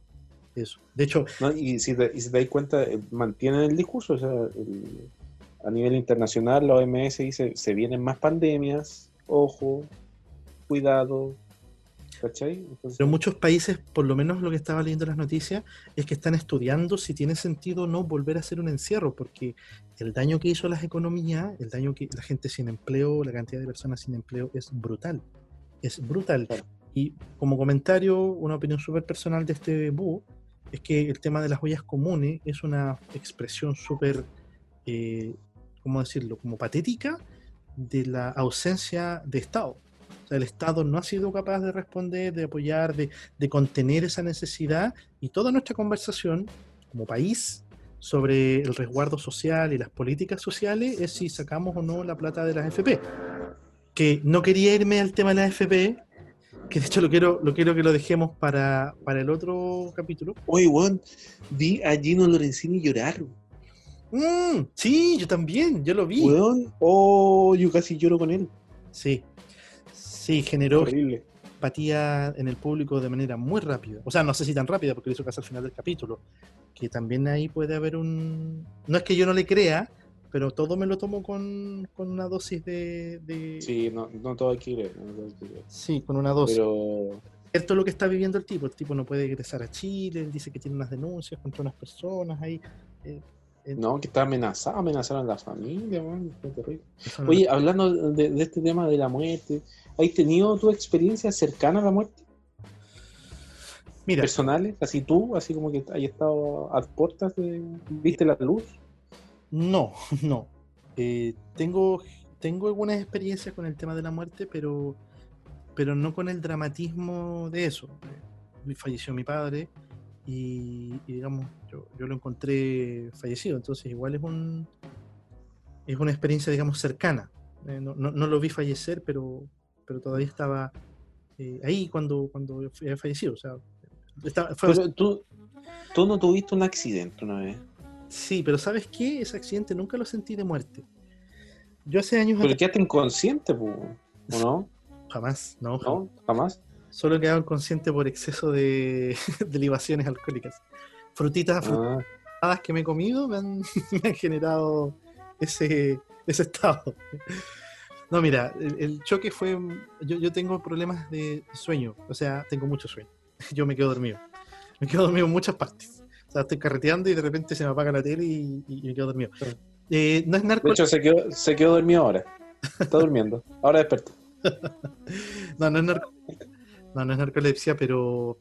Eso. De hecho, No, y, si te, y si te das cuenta, eh, mantienen el discurso. O sea, el- a nivel internacional, la OMS dice: se vienen más pandemias, ojo, cuidado. ¿Cachai? Entonces, pero muchos países, por lo menos lo que estaba leyendo en las noticias, es que están estudiando si tiene sentido o no volver a hacer un encierro, porque el daño que hizo a las economías, el daño que la gente sin empleo, la cantidad de personas sin empleo es brutal. Es brutal. Claro. Y como comentario, una opinión súper personal de este búho, es que el tema de las ollas comunes es una expresión súper, eh, ¿cómo decirlo?, como patética de la ausencia de Estado. El Estado no ha sido capaz de responder, de apoyar, de, de contener esa necesidad y toda nuestra conversación como país sobre el resguardo social y las políticas sociales es si sacamos o no la plata de las FP. Que no quería irme al tema de las FP, que de hecho lo quiero, lo quiero que lo dejemos para, para el otro capítulo. Oye, weón, vi a Gino Lorenzini llorar. Mm, sí, yo también, yo lo vi. Weón, oh, yo casi lloro con él. Sí, sí, generó Horrible. empatía en el público de manera muy rápida. O sea, no sé si tan rápida, porque lo hizo casi al final del capítulo. Que también ahí puede haber un. No es que yo no le crea, pero todo me lo tomo con, con una dosis de... de- Sí, no, no todo hay que creer, no todo hay que creer. Sí, con una dosis. Pero cierto lo que está viviendo el tipo. El tipo no puede egresar a Chile, él dice que tiene unas denuncias contra unas personas ahí. eh, eh, no, que está amenazado, amenazaron a la familia, man, qué terrible. eso no- Oye, hablando de, de este tema de la muerte, ¿has tenido tu experiencia cercana a la muerte? mira, ¿Personales? Así tú, así como que hayas estado a puertas de... ¿Viste la luz? no, no. Eh, tengo, tengo algunas experiencias con el tema de la muerte, pero, pero no con el dramatismo de eso. Eh, Falleció mi padre y, y, digamos, yo, yo lo encontré fallecido, entonces igual es un es una experiencia, digamos, cercana. Eh, no, no- no lo vi fallecer, pero, pero todavía estaba eh, ahí cuando, cuando había fallecido. O sea, estaba- fue- Pero tú, tú no tuviste un accidente una vez. sí, pero ¿sabes qué? Ese accidente nunca lo sentí de muerte. Yo hace años Pero quedaste inconsciente, ¿o no? jamás, no, jamás. ¿No? ¿Jamás? Solo he quedado inconsciente por exceso de, de libaciones alcohólicas. Frutitas Ah, frutadas que me he comido me han, me han generado ese, ese estado. No, mira, el, el choque fue. Yo, yo tengo problemas de sueño, o sea, tengo mucho sueño. Yo me quedo dormido. Me quedo dormido en muchas partes. O sea, estoy carreteando y de repente se me apaga la tele y, y me quedo dormido. Eh, no es de narco. hecho, se quedó, se quedó dormido ahora. Está durmiendo. Ahora despertó. No, no es narco- no, no es narcolepsia, pero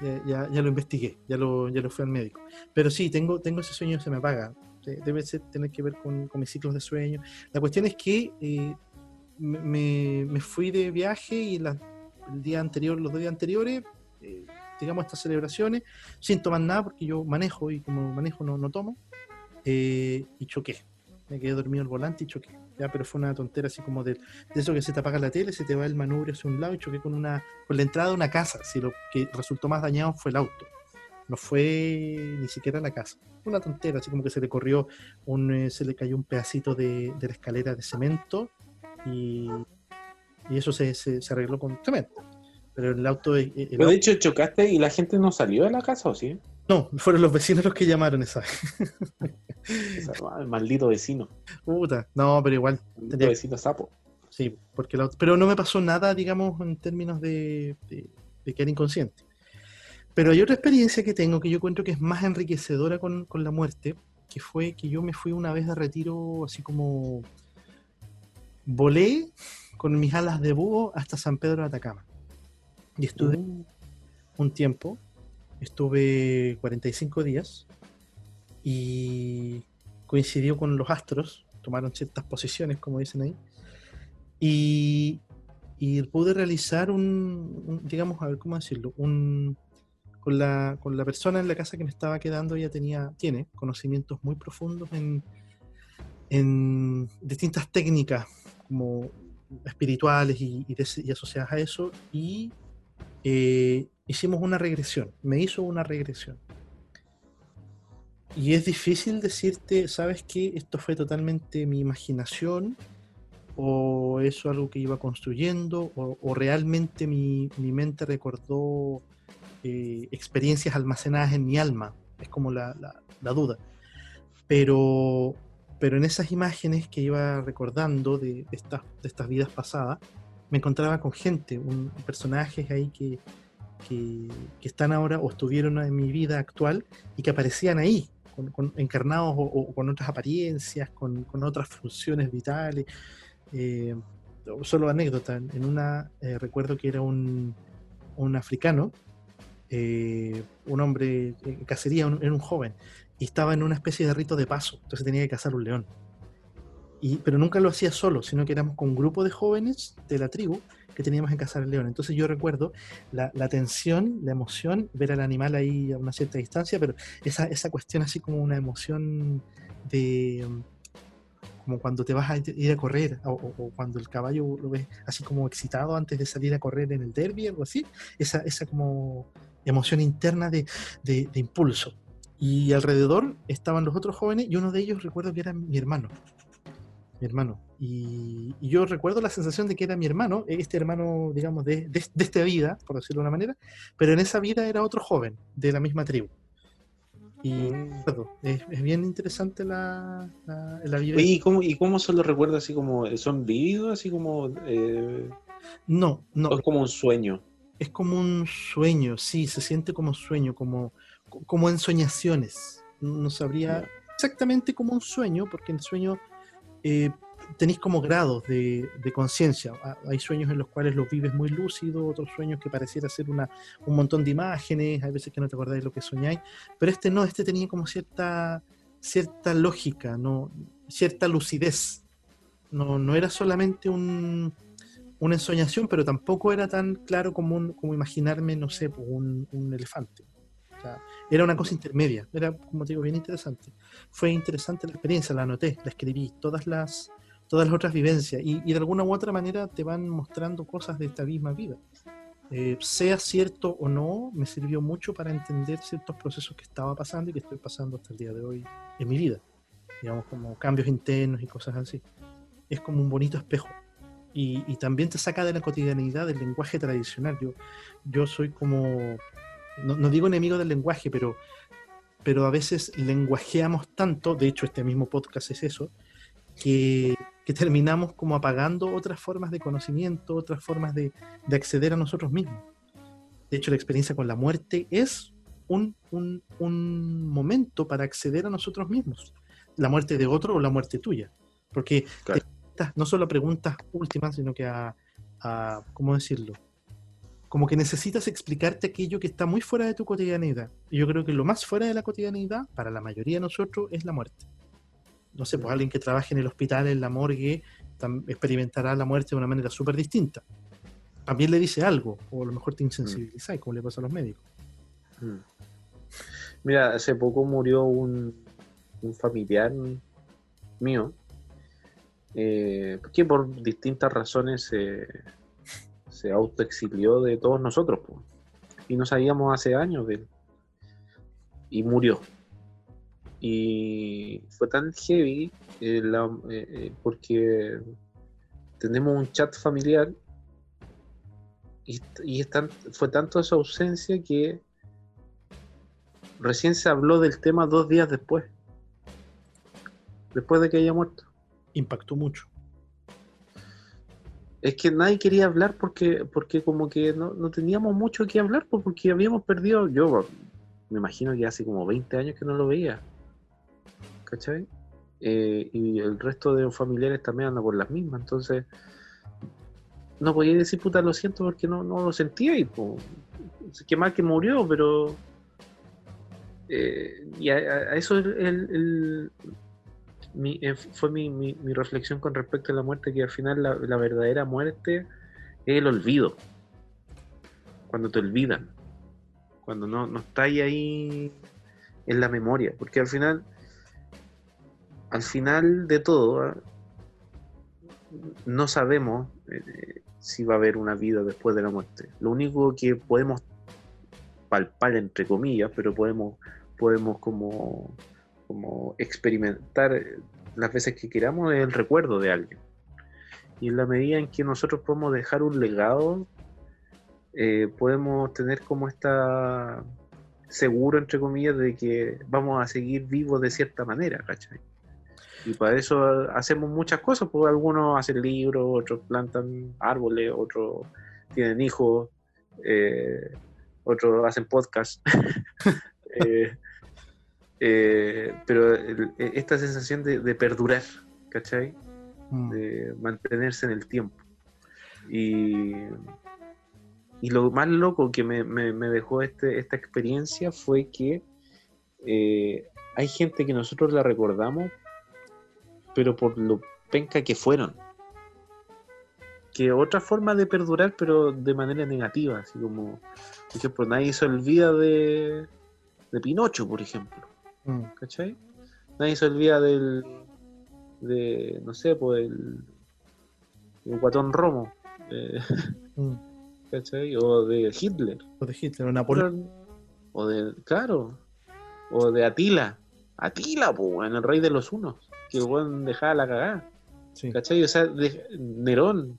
ya, ya- ya lo investigué, ya lo, ya lo fui al médico. Pero sí, tengo, tengo ese sueño, se me apaga. De- Debe ser, tener que ver con, con mis ciclos de sueño. La cuestión es que eh, me, me- fui de viaje y la- el día anterior, los dos días anteriores, eh, digamos, estas celebraciones, sin tomar nada, porque yo manejo y como manejo no, no tomo, eh, y choqué. Me quedé dormido al volante y choqué. Ya, pero fue una tontera así como de, de eso que se te apaga la tele, se te va el manubrio hacia un lado y choqué con una con la entrada de una casa. Si lo que resultó más dañado fue el auto. No fue ni siquiera la casa. Fue una tontera, así como que se le corrió un, eh, se le cayó un pedacito de, de la escalera de cemento y, y eso se, se, se arregló con cemento. Pero el auto, eh, el Pero de auto- hecho, chocaste y la gente no salió de la casa, ¿o sí? no, fueron los vecinos los que llamaron esa vez. El maldito vecino. Puta, no, pero igual Tenía- vecino sapo. Sí, porque la- pero no me pasó nada, digamos, en términos de, de, de quedar inconsciente. Pero hay otra experiencia que tengo que yo encuentro que es más enriquecedora con, con la muerte, que fue que yo me fui una vez de retiro así como volé con mis alas de búho hasta San Pedro de Atacama. Y estuve Mm. un tiempo, estuve 45 días y coincidió con los astros, tomaron ciertas posiciones, como dicen ahí, y, y pude realizar un, un, digamos, a ver cómo decirlo, un, con, la, con la persona en la casa que me estaba quedando, ella tenía, tiene conocimientos muy profundos en, en distintas técnicas como espirituales y, y asociadas a eso, y eh, hicimos una regresión, me hizo una regresión. Y es difícil decirte, ¿sabes qué? Esto fue totalmente mi imaginación, o eso algo que iba construyendo, o, realmente mi, mi mente recordó eh, experiencias almacenadas en mi alma. Es como la- la duda. Pero, pero en esas imágenes que iba recordando de, de estas, de estas vidas pasadas, me encontraba con gente, personajes ahí que, que, están ahora o estuvieron en mi vida actual y que aparecían ahí, encarnados o, o con otras apariencias, con, con otras funciones vitales. Eh, solo anécdota, en una eh, recuerdo que era un, un africano, eh, un hombre en cacería, un- era un joven, y estaba en una especie de rito de paso, entonces tenía que cazar un león. Y, pero nunca lo hacía solo, sino que éramos con un grupo de jóvenes de la tribu que teníamos que cazar el león. Entonces yo recuerdo la, tensión, la emoción, ver al animal ahí a una cierta distancia, pero esa, esa cuestión así como una emoción de como cuando te vas a ir a correr o, cuando el caballo lo ves así como excitado antes de salir a correr en el derby, algo así, esa, esa como emoción interna de- de impulso. Y alrededor estaban los otros jóvenes y uno de ellos recuerdo que era mi hermano. Mi hermano. Y, y yo recuerdo la sensación de que era mi hermano, este hermano, digamos, de, de, de esta vida, por decirlo de una manera, pero en esa vida era otro joven de la misma tribu. Y es, es bien interesante la, la, la vivencia. ¿y cómo, ¿y cómo son los recuerdos así como, son vívidos, así como, eh, No, no, o es como un sueño? es como un sueño, sí, se siente como sueño, como, como ensoñaciones. No sabría exactamente como un sueño, porque en el sueño eh, tenéis como grados de, de conciencia. Hay sueños en los cuales los vives muy lúcido, otros sueños que pareciera ser una, un montón de imágenes, hay veces que no te acordáis lo que soñáis, pero este no, este tenía como cierta, cierta lógica, no, cierta lucidez. No, no era solamente un, una ensoñación, pero tampoco era tan claro como, un- como imaginarme, no sé, pues, un, un elefante. O sea, era una cosa intermedia, era, como te digo, bien interesante. Fue interesante la experiencia, la anoté, la escribí, todas las, todas las otras vivencias, y, y de alguna u otra manera te van mostrando cosas de esta misma vida. Eh, sea cierto o no, me sirvió mucho para entender ciertos procesos que estaba pasando y que estoy pasando hasta el día de hoy en mi vida. Digamos, como cambios internos y cosas así. Es como un bonito espejo y, y también te saca de la cotidianidad del lenguaje tradicional. Yo, yo soy como, no, no digo enemigo del lenguaje, pero, pero a veces lenguajeamos tanto, de hecho este mismo podcast es eso, que, que terminamos como apagando otras formas de conocimiento, otras formas de, de acceder a nosotros mismos. De hecho la experiencia con la muerte es un, un, un momento para acceder a nosotros mismos. La muerte de otro o la muerte tuya. Porque Claro. no solo a preguntas últimas, sino que a, a, ¿cómo decirlo? Como que necesitas explicarte aquello que está muy fuera de tu cotidianidad. Y yo creo que lo más fuera de la cotidianidad, para la mayoría de nosotros, es la muerte. No sé, pues alguien que trabaje en el hospital, en la morgue, experimentará la muerte de una manera súper distinta. También le dice algo, o a lo mejor te insensibilizáis, como le pasa a los médicos. Mm. Mira, hace poco murió un, un familiar mío eh, que por distintas razones se, se autoexilió de todos nosotros po. y no sabíamos hace años de él y murió y fue tan heavy eh, eh, eh, porque tenemos un chat familiar y, fue tanto su ausencia que recién se habló del tema dos días después. Después de que haya muerto. Impactó mucho. Es que nadie quería hablar porque, porque como que no, no teníamos mucho que hablar pues, porque habíamos perdido, yo me imagino que hace como 20 años que no lo veía. ¿Cachai? Eh, y el resto de los familiares también andan por las mismas, entonces no podía decir puta lo siento porque no, no lo sentía y pues, qué mal que murió, pero eh, y a, eso el- el- mi- eh, fue mi, mi- mi reflexión con respecto a la muerte, que al final la, verdadera muerte es el olvido. Cuando te olvidan. Cuando no, no está ahí, ahí en la memoria. Porque al final, al final de todo, ¿ah? no sabemos eh, si va a haber una vida después de la muerte. Lo único que podemos palpar, entre comillas, pero podemos, podemos como como experimentar las veces que queramos el recuerdo de alguien. Y en la medida en que nosotros podemos dejar un legado, eh, podemos tener como esta seguro, entre comillas, de que vamos a seguir vivos de cierta manera, ¿cachai? Y para eso hacemos muchas cosas, porque algunos hacen libros, otros plantan árboles, otros tienen hijos, eh, otros hacen podcast. Eh, eh, pero el- esta sensación de, de perdurar, ¿cachai? Mm. De mantenerse en el tiempo. Y, y lo más loco que me, me- me dejó este, esta experiencia fue que eh, hay gente que nosotros la recordamos, pero por lo penca que fueron. Que otra forma de perdurar, pero de manera negativa, así como, por ejemplo, nadie se olvida de, de Pinocho, por ejemplo. Mm. ¿cachai? Nadie se olvida del, de, no sé, pues el, el guatón Romo, eh, Mm. ¿cachai? O de Hitler, Lo de Hitler, o Napoleón. o de, claro, o de Atila, Atila, pues, en el rey de los unos, que el dejaba la cagada, Sí. ¿cachai? O sea, de- Nerón,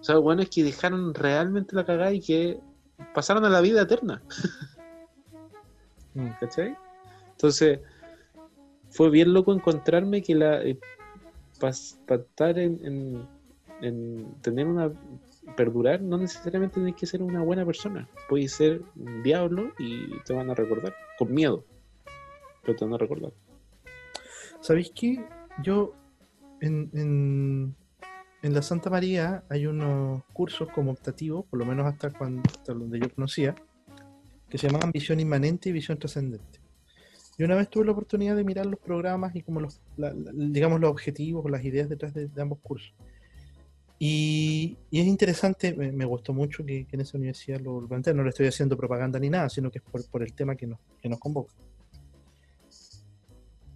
o sea, bueno, es que dejaron realmente la cagada y que pasaron a la vida eterna. Mm. ¿cachai? Entonces, fue bien loco encontrarme que la para estar en, en- en tener una perdurar, no necesariamente tienes que ser una buena persona. Puedes ser un diablo y te van a recordar, con miedo. Pero te van a recordar. ¿Sabéis qué? Yo en, en, en la Santa María hay unos cursos como optativos, por lo menos hasta, cuando, hasta donde yo conocía, que se llamaban Visión Inmanente y Visión Trascendente. Y una vez tuve la oportunidad de mirar los programas y como los, la- la- digamos, los objetivos las ideas detrás de, de ambos cursos. Y, y es interesante, me, me gustó mucho que, que en esa universidad lo, plantearon. No le estoy haciendo propaganda ni nada, sino que es por, por el tema que nos, que nos convoca.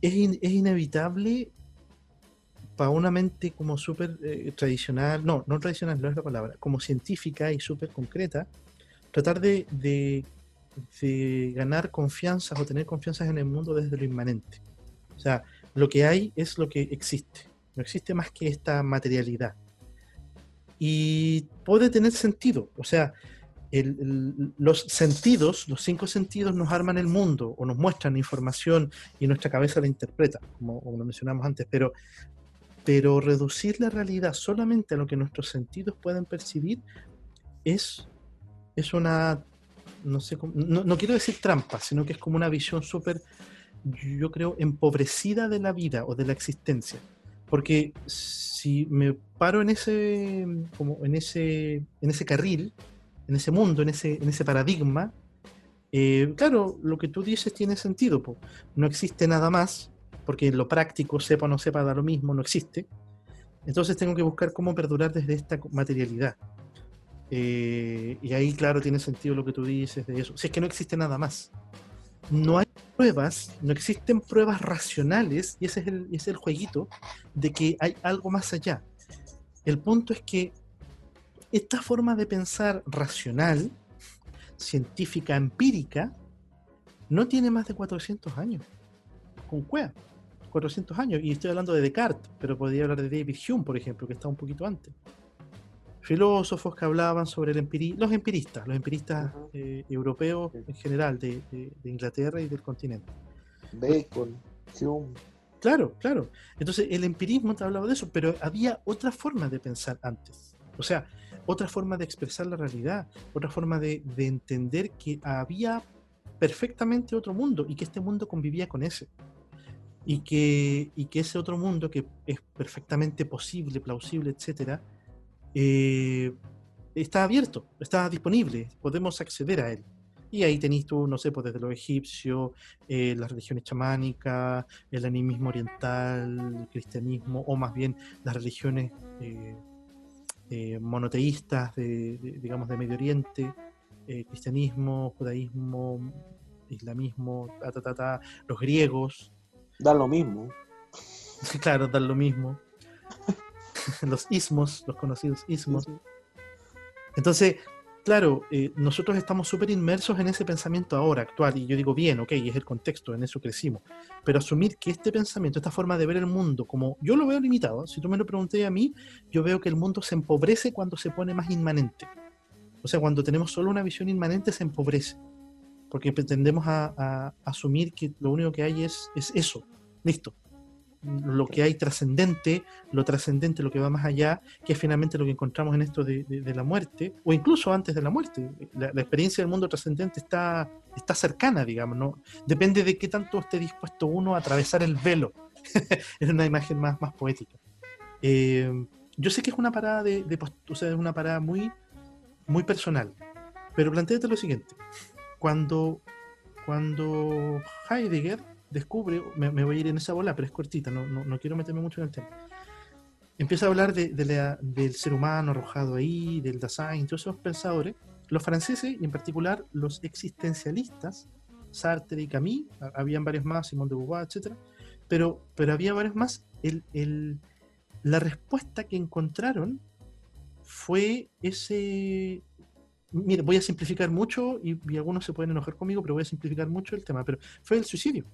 Es, in- es inevitable para una mente como súper eh, tradicional, no, no tradicional, no es la palabra, como científica y súper concreta, tratar de, de- de ganar confianza o tener confianza en el mundo desde lo inmanente. O sea, lo que hay es lo que existe. No existe más que esta materialidad. Y puede tener sentido. O sea, el- el- los sentidos, los cinco sentidos nos arman el mundo o nos muestran información y nuestra cabeza la interpreta, como, como lo mencionamos antes, pero, pero reducir la realidad solamente a lo que nuestros sentidos pueden percibir es, es una, no sé, cómo- no, no quiero decir trampa, sino que es como una visión súper, yo creo, empobrecida de la vida o de la existencia. Porque si me paro en ese, como en ese, en ese carril, en ese mundo, en ese, en ese paradigma, eh, claro, lo que tú dices tiene sentido. po. No existe nada más, porque lo práctico, sepa o no sepa, da lo mismo, no existe. Entonces tengo que buscar cómo perdurar desde esta materialidad. Eh, y ahí, claro, tiene sentido lo que tú dices de eso. Si es que no existe nada más. No hay pruebas, no existen pruebas racionales, y ese es el, es el jueguito, de que hay algo más allá. El punto es que esta forma de pensar racional, científica, empírica, no tiene más de 400 años. Con cueva. 400 años. Y estoy hablando de Descartes, pero podría hablar de David Hume, por ejemplo, que está un poquito antes. Filósofos que hablaban sobre el empirismo, los empiristas, los empiristas eh, europeos en general, de, de- de Inglaterra y del continente. Bacon, Hume. Claro, claro. Entonces el empirismo te hablaba de eso, pero había otra forma de pensar antes. O sea, otra forma de expresar la realidad, otra forma de, de entender que había perfectamente otro mundo y que este mundo convivía con ese. Y que, y que ese otro mundo que es perfectamente posible, plausible, etcétera, eh, está abierto, está disponible, podemos acceder a él. Y ahí tenéis tú, no sé, pues desde los egipcios, eh, las religiones chamánicas, el animismo oriental, el cristianismo, o más bien las religiones eh, monoteístas, de, de- digamos, de Medio Oriente, cristianismo, judaísmo, islamismo, ta, ta, ta, ta, los griegos, Da lo mismo. claro, dan lo mismo, los ismos, los conocidos ismos. Entonces, claro, eh, nosotros estamos súper inmersos en ese pensamiento ahora, actual, y yo digo bien, ok, es el contexto, en eso crecimos, pero asumir que este pensamiento, esta forma de ver el mundo, como yo lo veo limitado, si tú me lo pregunté a mí, yo veo que el mundo se empobrece cuando se pone más inmanente. O sea, cuando tenemos solo una visión inmanente se empobrece, porque tendemos a, a asumir que lo único que hay es, es eso, listo. Lo que hay trascendente, lo trascendente, lo que va más allá, que es finalmente lo que encontramos en esto de, de- de la muerte, o incluso antes de la muerte. La, la experiencia del mundo trascendente está, está cercana, digamos, ¿no? Depende de qué tanto esté dispuesto uno a atravesar el velo. es una imagen más, más poética. Eh, yo sé que es una parada de, de o sea, es una parada muy, muy personal, pero planteate lo siguiente. Cuando, cuando Heidegger descubre, me, me voy a ir en esa bola, pero es cortita, no, no, no quiero meterme mucho en el tema. Empieza a hablar de, de la- del ser humano arrojado ahí, del Dasein, todos esos pensadores, los franceses y en particular los existencialistas, Sartre y Camus, ha- habían varios más, Simón de Beauvoir, etc. Pero, pero había varios más. El, el- la respuesta que encontraron fue ese... Mira, voy a simplificar mucho y, y algunos se pueden enojar conmigo, pero voy a simplificar mucho el tema. Pero fue el suicidio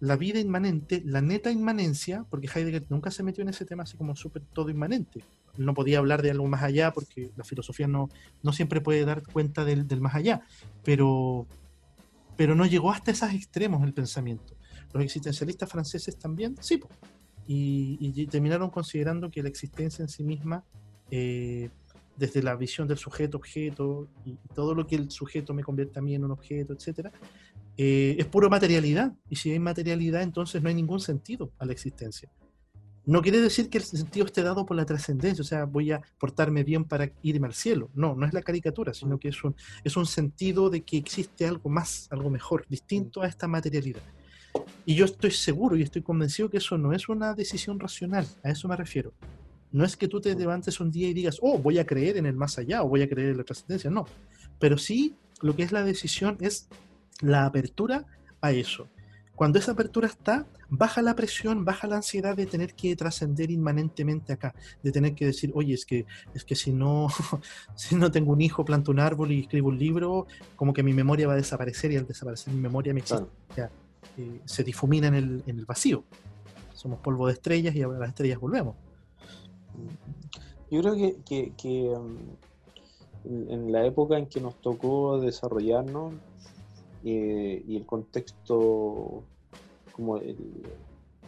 la vida inmanente, la neta inmanencia, porque Heidegger nunca se metió en ese tema así como súper todo inmanente. No podía hablar de algo más allá porque la filosofía no, no siempre puede dar cuenta del, del más allá. Pero, pero no llegó hasta esos extremos el pensamiento. Los existencialistas franceses también, sí, po. Y, y terminaron considerando que la existencia en sí misma, eh, desde la visión del sujeto-objeto y todo lo que el sujeto me convierte a mí en un objeto, etcétera, eh, es puro materialidad. Y si hay materialidad, entonces no hay ningún sentido a la existencia. No quiere decir que el sentido esté dado por la trascendencia, o sea, voy a portarme bien para irme al cielo. No, no es la caricatura, sino que es un, es un sentido de que existe algo más, algo mejor, distinto a esta materialidad. Y yo estoy seguro y estoy convencido que eso no es una decisión racional, a eso me refiero. No es que tú te levantes un día y digas, oh, voy a creer en el más allá o voy a creer en la trascendencia, no. Pero sí, lo que es la decisión es la apertura a eso. Cuando esa apertura está, baja la presión, baja la ansiedad de tener que trascender inmanentemente acá, de tener que decir, oye, es que, es que si, no, si no tengo un hijo, planto un árbol y escribo un libro, como que mi memoria va a desaparecer y al desaparecer mi memoria mi existencia eh, se difumina en el, en el vacío. Somos polvo de estrellas y a las estrellas volvemos. Yo creo que, que, que um, en la época en que nos tocó desarrollarnos, eh, y el contexto, como,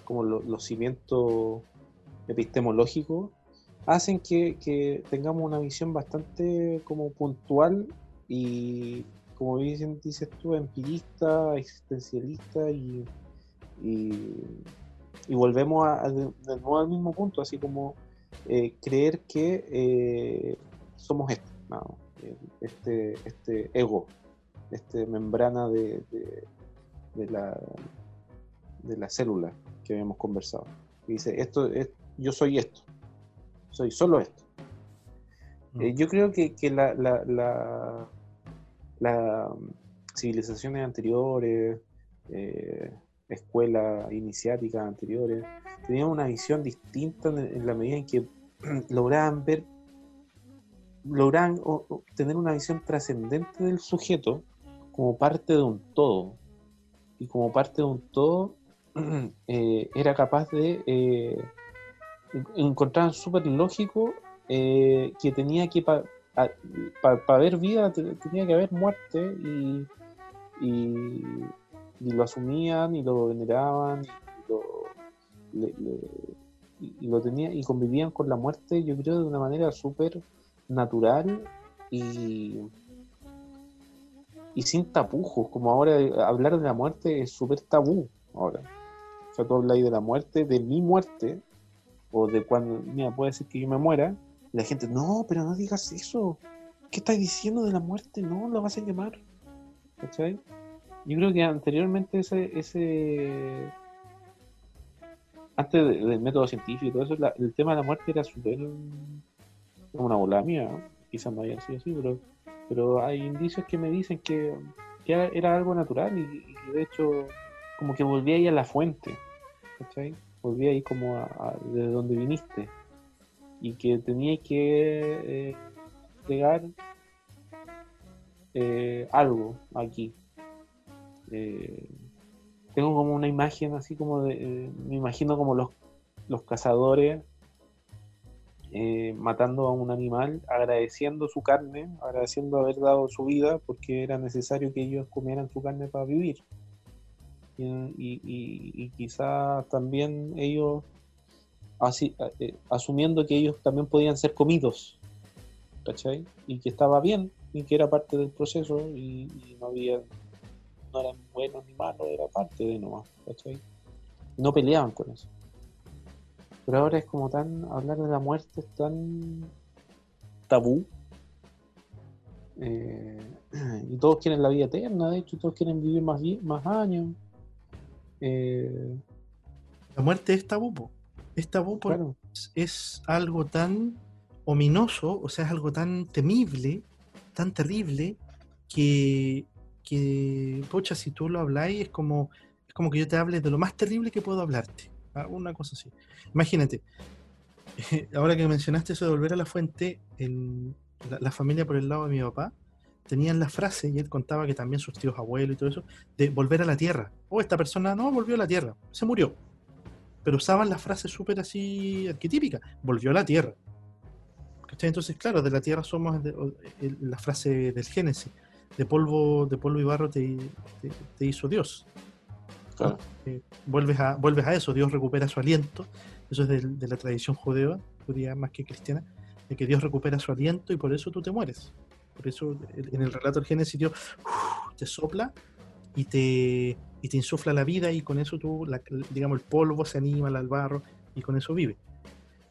como lo- los cimientos epistemológicos, hacen que, tengamos una visión bastante como puntual y, como dicen, dices tú, empirista, existencialista y, y, volvemos de, nuevo al mismo punto, así como eh, creer que eh, somos esto, este, este ego, este membrana de, de, de la, de la célula que habíamos conversado. Y dice, esto es, yo soy esto, soy solo esto. Eh, yo creo que, que la, la, la, la, um, civilizaciones anteriores, eh, escuelas iniciáticas anteriores, tenían una visión distinta en, en la medida en que lograban ver, lograban o- o tener una visión trascendente del sujeto como parte de un todo. Y como parte de un todo, eh, era capaz de eh, en- encontraban súper lógico eh, que tenía que para haber vida te- tenía que haber muerte y, y, lo asumían y lo veneraban y lo, le- y lo tenía y convivían con la muerte yo creo de una manera súper natural y y sin tapujos como ahora eh, hablar de la muerte es súper tabú ahora o sea tú ahí de la muerte de mi muerte o de cuando mira puede ser que yo me muera la gente no pero no digas eso ¿qué estás diciendo de la muerte? no lo vas a llamar ¿cachai? yo creo que anteriormente ese ese antes de- del método científico todo eso, la- el tema de la muerte era súper una bola mía, quizás no haya sido así, pero, pero hay indicios que me dicen que, era, algo natural y, de hecho como que volví ahí a la fuente, ¿cachai? Volví ahí como a, a- de donde viniste y que tenía que eh, entregar eh, algo aquí. Eh, tengo como una imagen así como de, eh, me imagino como los, los cazadores eh, matando a un animal, agradeciendo su carne, agradeciendo haber dado su vida porque era necesario que ellos comieran su carne para vivir. Y, y, quizás también ellos así, eh, asumiendo que ellos también podían ser comidos, ¿cachai? Y que estaba bien y que era parte del proceso y, y no había no eran buenos ni malos, era parte de nomás, ¿cachai? No peleaban con eso. Pero ahora es como tan, hablar de la muerte es tan tabú. Eh, y todos quieren la vida eterna, de hecho, todos quieren vivir más, más años. Eh, La muerte es tabú, po. es tabú porque claro, es- es algo tan ominoso, o sea, es algo tan temible, tan terrible, que, que pucha, si tú lo habláis, es como, es como que yo te hable de lo más terrible que puedo hablarte. Una cosa así. Imagínate, ahora que mencionaste eso de volver a la fuente, el- la, familia por el lado de mi papá tenían la frase, y él contaba que también sus tíos abuelos y todo eso, de volver a la tierra. O esta persona no volvió a la tierra, se murió pero usaban la frase súper así arquetípica, volvió a la Tierra. Entonces, claro, de la Tierra somos la frase del Génesis, de polvo, de polvo y barro te hizo Dios. Claro. Eh, vuelves, a, vuelves a eso, Dios recupera su aliento. Eso es de, la tradición judea, judía más que cristiana, de que Dios recupera su aliento y por eso tú te mueres. Por eso en el relato del Génesis Dios te sopla y te, y te insufla la vida y con eso tú, la- digamos, el polvo se anima al barro y con eso vive.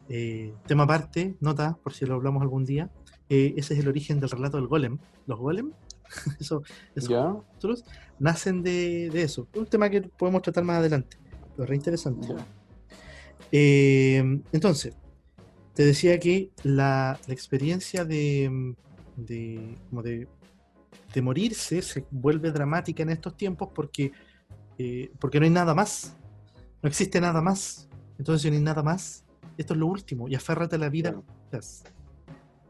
Eh, tema aparte, nota, por si lo hablamos algún día, eh, ese es el origen del relato del golem. Los golem, eso, esos monstruos, nacen de, de eso. Un tema que podemos tratar más adelante, pero es re interesante. Eh, entonces, te decía que la, la experiencia de, de, como de, de morirse se vuelve dramática en estos tiempos porque, eh, porque no hay nada más. No existe nada más. Entonces, si no hay nada más, esto es lo último. Y aférrate a la vida. Claro.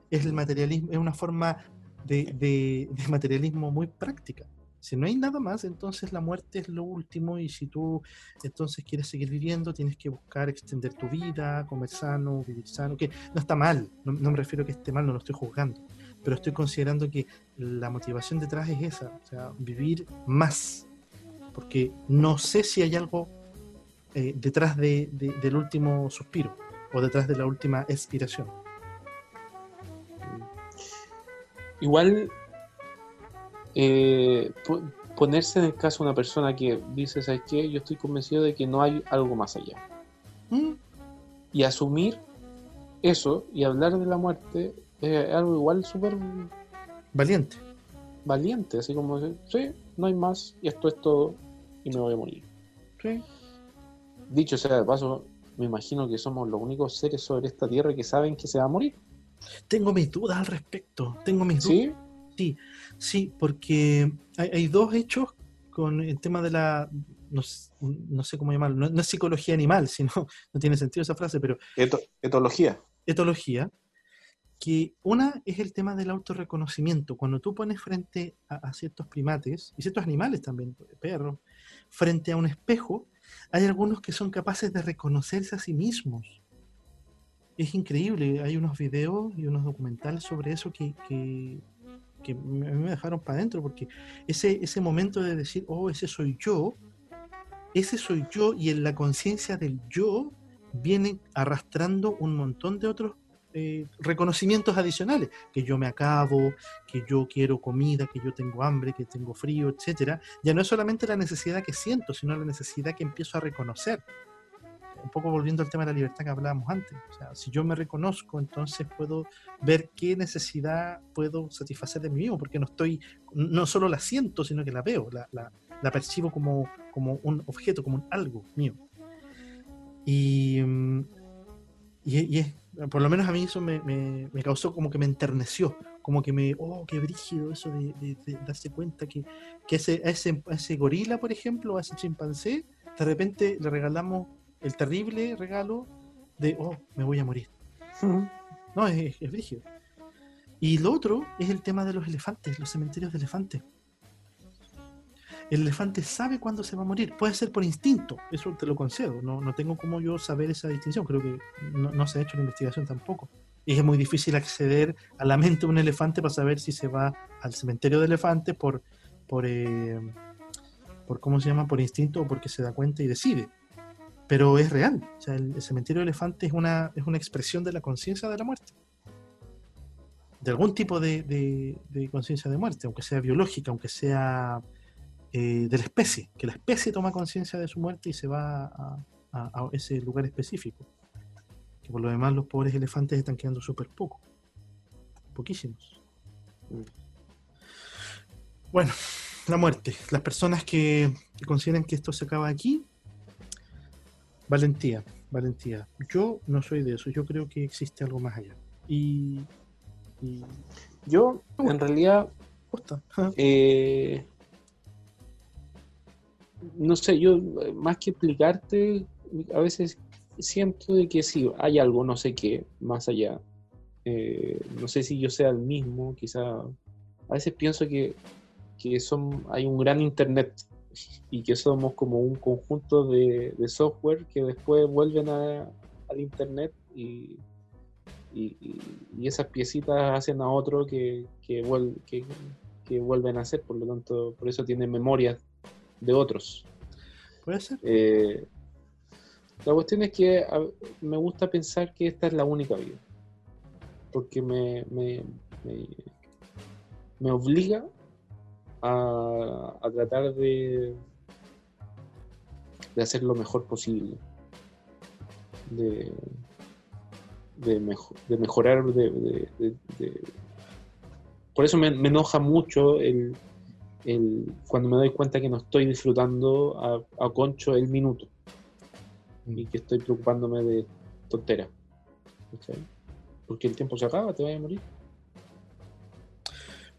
Es el materialismo, es una forma de, de- de materialismo muy práctica. Si no hay nada más, entonces la muerte es lo último y si tú entonces quieres seguir viviendo, tienes que buscar extender tu vida, comer sano, vivir sano, que no está mal, no, no me refiero a que esté mal, no lo estoy juzgando, pero estoy considerando que la motivación detrás es esa, o sea, vivir más, porque no sé si hay algo eh, detrás de- de- del último suspiro o detrás de la última expiración. Igual, eh, po- ponerse en el caso de una persona que dice, ¿sabes qué? Yo estoy convencido de que no hay algo más allá. Mm, Y asumir eso y hablar de la muerte es algo igual súper Valiente. valiente, así como decir, sí, no hay más y esto es todo y me voy a morir. Sí. Dicho sea de paso, me imagino que somos los únicos seres sobre esta tierra que saben que se va a morir. Tengo mis dudas al respecto. Tengo mis dudas. ¿Sí? Sí, porque hay, hay dos hechos con el tema de la. No, sé cómo llamarlo. No, no es psicología animal, sino. No tiene sentido esa frase, pero Eto- etología. etología. Que una es el tema del autorreconocimiento. Cuando tú pones frente a, a ciertos primates, y ciertos animales también, perros, frente a un espejo, hay algunos que son capaces de reconocerse a sí mismos. Es increíble, hay unos videos y unos documentales sobre eso que, que, me dejaron para adentro, porque ese, ese momento de decir, oh, ese soy yo, ese soy yo, y en la conciencia del yo viene arrastrando un montón de otros eh, reconocimientos adicionales, que yo me acabo, que yo quiero comida, que yo tengo hambre, que tengo frío, etcétera. Ya no es solamente la necesidad que siento, sino la necesidad que empiezo a reconocer. Un poco volviendo al tema de la libertad que hablábamos antes. O sea, si yo me reconozco, entonces puedo ver qué necesidad puedo satisfacer de mí mismo, porque no estoy, no solo la siento, sino que la veo, la, la- la percibo como, como un objeto, como un algo mío. Y, y, y por lo menos a mí eso me, me- me causó como que me enterneció, como que me, oh, qué brígido eso de, de- de darse cuenta que, que ese, ese, ese gorila, por ejemplo, a ese chimpancé, de repente le regalamos el terrible regalo de, oh, me voy a morir. No, es, es brígido. Y lo otro es el tema de los elefantes, los cementerios de elefantes. El elefante sabe cuándo se va a morir. Puede ser por instinto, eso te lo concedo. No, no tengo cómo yo saber esa distinción. Creo que no, no se ha hecho la investigación tampoco. Y es muy difícil acceder a la mente de un elefante para saber si se va al cementerio de elefantes por, por, eh, por ¿cómo se llama? Por instinto o porque se da cuenta y decide. Pero es real. O sea, el, cementerio de elefantes es una, es una expresión de la conciencia de la muerte de algún tipo de, de- conciencia de muerte, aunque sea biológica, aunque sea eh, de la especie, que la especie toma conciencia de su muerte y se va a, a- ese lugar específico. Que por lo demás los pobres elefantes están quedando súper poco, poquísimos. Bueno, la muerte. Las personas que, que consideran que esto se acaba aquí, valentía, valentía. Yo no soy de eso, yo creo que existe algo más allá. Y, y Yo, en realidad, eh, no sé, yo eh, más que explicarte, a veces siento de que sí, hay algo, no sé qué, más allá. Eh, no sé si yo sea el mismo, quizá. A veces pienso que, que son, hay un gran internet y que somos como un conjunto de, de software que después vuelven a- al internet y, y, esas piecitas hacen a otro que, que, vuel- que, que vuelven a hacer, por lo tanto, por eso tiene memorias de otros. ¿Puede ser? Eh, la cuestión es que a- me gusta pensar que esta es la única vida. Porque me, me, me, me obliga a, tratar de, de hacer lo mejor posible. De, de, mejo- de mejorar. De, Por eso me, enoja mucho el, el- cuando me doy cuenta que no estoy disfrutando a, concho el minuto y que estoy preocupándome de tonteras. ¿cachai? Porque el tiempo se acaba, te vas a morir.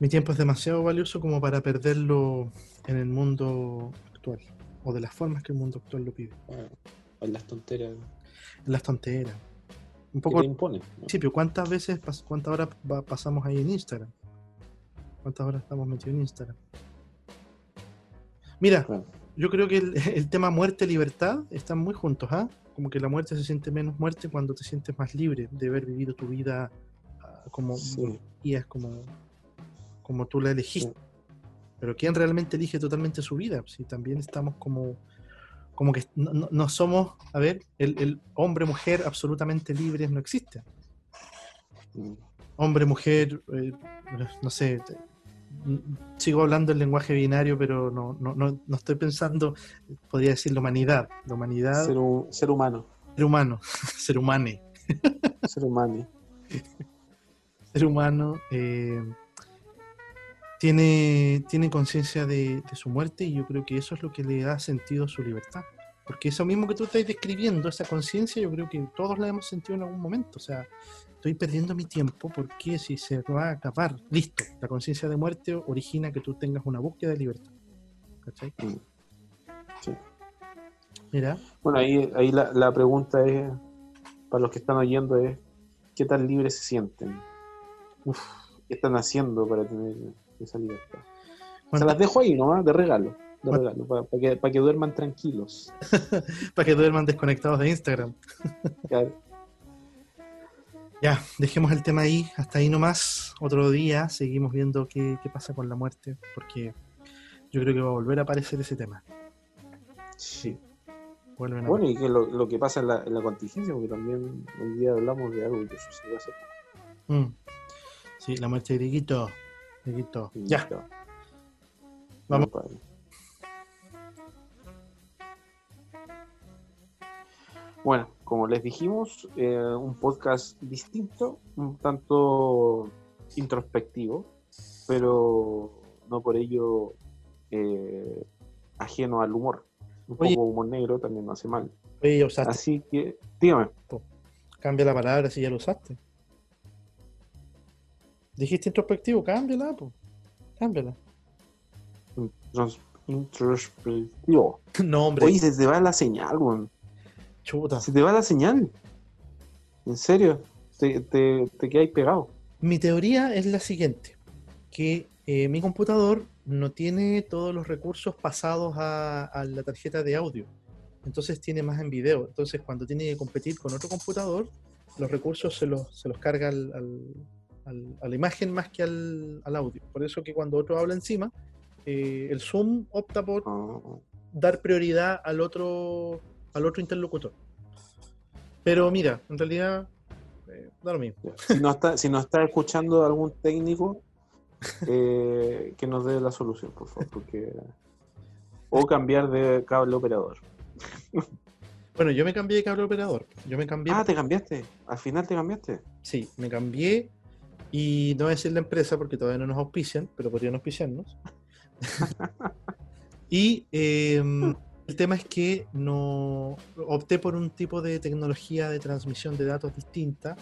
Mi tiempo es demasiado valioso como para perderlo en el mundo actual. O de las formas que el mundo actual lo pide. Ah, en las tonteras En las tonteras. Un poco te principio, ¿cuántas veces, cuántas horas pasamos ahí en Instagram? ¿Cuántas horas estamos metidos en Instagram? Mira, yo creo que el, el tema muerte-libertad están muy juntos, ¿ah? Como que la muerte se siente menos muerte cuando te sientes más libre de haber vivido tu vida ah, como Sí. es como, como tú la elegiste. Pero ¿quién realmente elige totalmente su vida? Si también estamos como, como que no, somos, a ver, el, el hombre-mujer absolutamente libres no existe. Hombre-mujer, eh, no sé, sigo hablando el lenguaje binario, pero no, no, no, no estoy pensando, podría decir la humanidad, la humanidad, Ser, ser humano. ser humano, ser humane. Ser humano. ser humano eh, tiene, tiene conciencia de, de su muerte y yo creo que eso es lo que le da sentido a su libertad. Porque eso mismo que tú estás describiendo, esa conciencia, yo creo que todos la hemos sentido en algún momento. O sea, estoy perdiendo mi tiempo porque si se va a acabar, listo, la conciencia de muerte origina que tú tengas una búsqueda de libertad. ¿Cachai? Mm. Sí. Mira, Bueno, ahí, ahí la, la pregunta es, para los que están oyendo, es ¿qué tan libres se sienten? Uf. ¿Qué están haciendo para tener esa libertad? Se ¿cuánta- las dejo ahí nomás, de regalo. De ¿Cuánta- regalo, para, que, para que duerman tranquilos. para que duerman desconectados de Instagram. Claro. Ya, dejemos el tema ahí, hasta ahí nomás. Otro día seguimos viendo qué, qué pasa con la muerte, porque yo creo que va a volver a aparecer ese tema. Sí. Vuelven a Bueno, y que lo, lo que pasa en la, en la contingencia, porque también hoy día hablamos de algo que sucedió hace poco. Mm. Sí, la muerte de Dieguito. Dieguito. Ya, Claro. Vamos. Bueno, como les dijimos, eh, un podcast distinto, un tanto introspectivo, pero no por ello eh, ajeno al humor. Un Oye. poco humor negro también no hace mal. oye, usaste. Así que, dígame. Cambia la palabra si ya lo usaste. Dijiste introspectivo, cámbiala, po. Cámbiala. Intros- Introspectivo. No, hombre, Oye, se te va la señal, weón. chuta. Se te va la señal. En serio, te, te, te quedáis pegado. Mi teoría es la siguiente, que eh, mi computador no tiene todos los recursos pasados a, a la tarjeta de audio, entonces tiene más en video. Entonces cuando tiene que competir con otro computador, los recursos se los, se los carga al- al- al- a la imagen más que al, al audio. Por eso que cuando otro habla encima, eh, el Zoom opta por Ah, dar prioridad al otro, al otro interlocutor. Pero mira, en realidad eh, da lo mismo. si, no está, si nos está escuchando algún técnico, eh, que nos dé la solución, por favor. Porque... O cambiar de cable operador. Bueno, yo me cambié de cable operador. Yo me cambié. Ah, te cambiaste. Al final te cambiaste. Sí, me cambié. Y no voy a decir la empresa porque todavía no nos auspician, pero podrían auspiciarnos. y eh, el tema es que no opté por un tipo de tecnología de transmisión de datos distinta.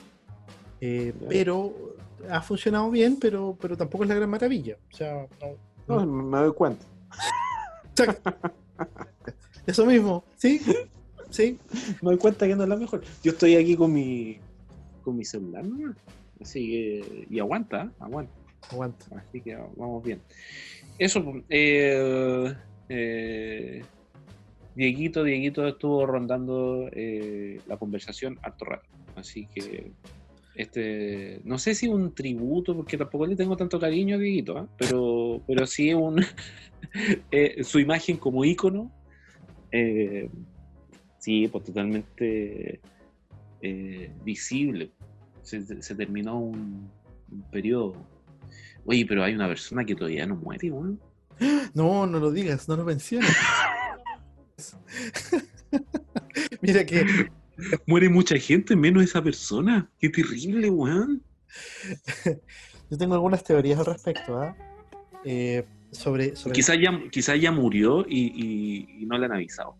eh, pero ha funcionado bien, pero, pero tampoco es la gran maravilla. O sea, no- No, me doy cuenta. eso mismo, ¿sí? Sí, Me doy cuenta que no es la mejor. Yo estoy aquí con mi con mi celular, ¿no? Así que. Y aguanta, ¿eh? aguanta. aguanta. Así que vamos bien. Eso, pues, eh, eh, Dieguito, Dieguito estuvo rondando eh, la conversación harto rato. Así que este, no sé si un tributo, porque tampoco le tengo tanto cariño a Dieguito, ¿ah? pero, pero sí un, eh, su imagen como ícono, eh, sí, pues totalmente eh, visible. Se, se terminó un, un periodo. Oye, pero hay una persona que todavía no muere, weón. No, no lo digas, no lo menciones. Mira que Muere mucha gente, menos esa persona. Qué terrible, weón. yo tengo algunas teorías al respecto, ¿ah? Eh, sobre, sobre Quizás ya, quizás ya murió y, y- y no le han avisado.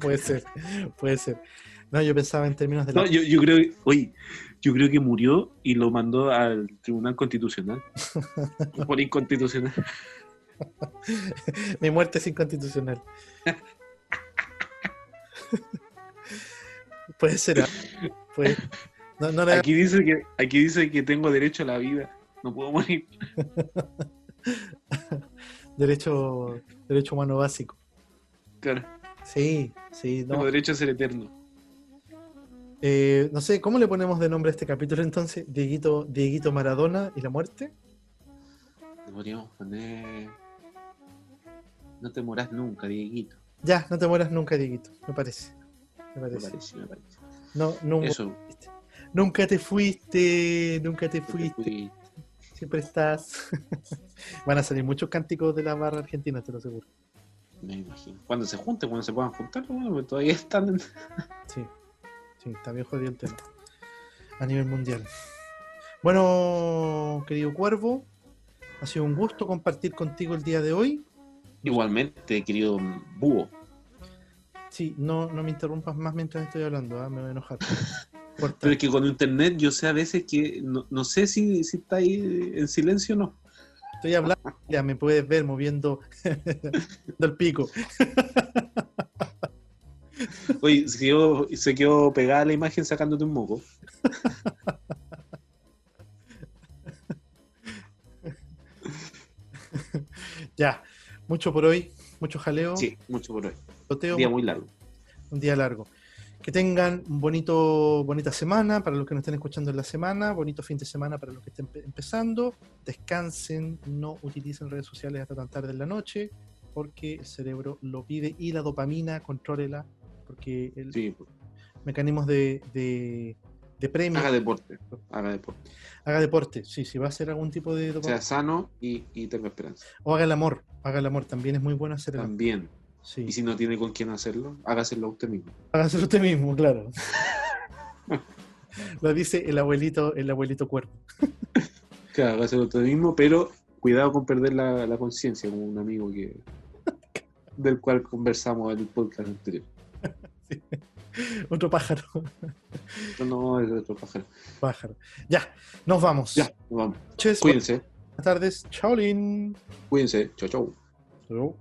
puede ser, puede ser. No, yo pensaba en términos de la... No, yo, yo creo, oye, yo creo que murió y lo mandó al Tribunal Constitucional. Por inconstitucional. Mi muerte es inconstitucional. puede ser. Aquí dice que, aquí dice que tengo derecho a la vida. No puedo morir. derecho, derecho humano básico. Claro, Sí, sí, no. tengo derecho a ser eterno. Eh, no sé, ¿cómo le ponemos de nombre a este capítulo entonces? Dieguito, Dieguito Maradona y la muerte. Le podríamos poner. No te moras nunca, Dieguito. Ya, no te mueras nunca, Dieguito, me parece. Me Me parece. me parece. No, no, Eso. nunca te fuiste, nunca te fuiste, fui. siempre estás. Van a salir muchos cánticos de la barra argentina, te lo aseguro. Me imagino. Cuando se junten, cuando se puedan juntar, bueno, todavía están. Sí, sí, está bien jodido el tema. A nivel mundial. Bueno, querido Cuervo, ha sido un gusto compartir contigo el día de hoy. Igualmente, querido búho. Sí, no, no me interrumpas más mientras estoy hablando, ¿ah? me voy a enojar. Pero es que con internet yo sé a veces que no, no sé si, si está ahí en silencio o no. Estoy hablando, ya me puedes ver moviendo el pico. Oye, se quedó, se quedó pegada la imagen sacándote un moco. Ya, mucho por hoy, mucho jaleo, Sí, mucho por hoy. toteo, Día muy largo. un día largo. Que tengan un bonito, bonita semana para los que nos estén escuchando en la semana, bonito fin de semana para los que estén empe- empezando. Descansen, no utilicen redes sociales hasta tan tarde en la noche, porque el cerebro lo pide y la dopamina, contrólela, porque el Sí, mecanismos de, de, de premio. haga deporte. Haga deporte. haga deporte, sí, si va a hacer algún tipo de Sea dopamina. sano y, y tenga esperanza. O haga el amor, haga el amor, también es muy bueno hacer el amor. También. Sí. Y si no tiene con quién hacerlo, hágaselo usted mismo. Hágase usted mismo, claro. Lo dice el abuelito, el abuelito cuerpo. Claro, hágaselo usted mismo, pero cuidado con perder la, la conciencia, como un amigo que del cual conversamos en el podcast anterior. Otro pájaro. No, es otro pájaro. Pájaro. Ya, nos vamos. Ya, nos vamos. Noches, Cuídense, buenas tardes. Chao, Lin. cuídense. Chau, chau. Chau.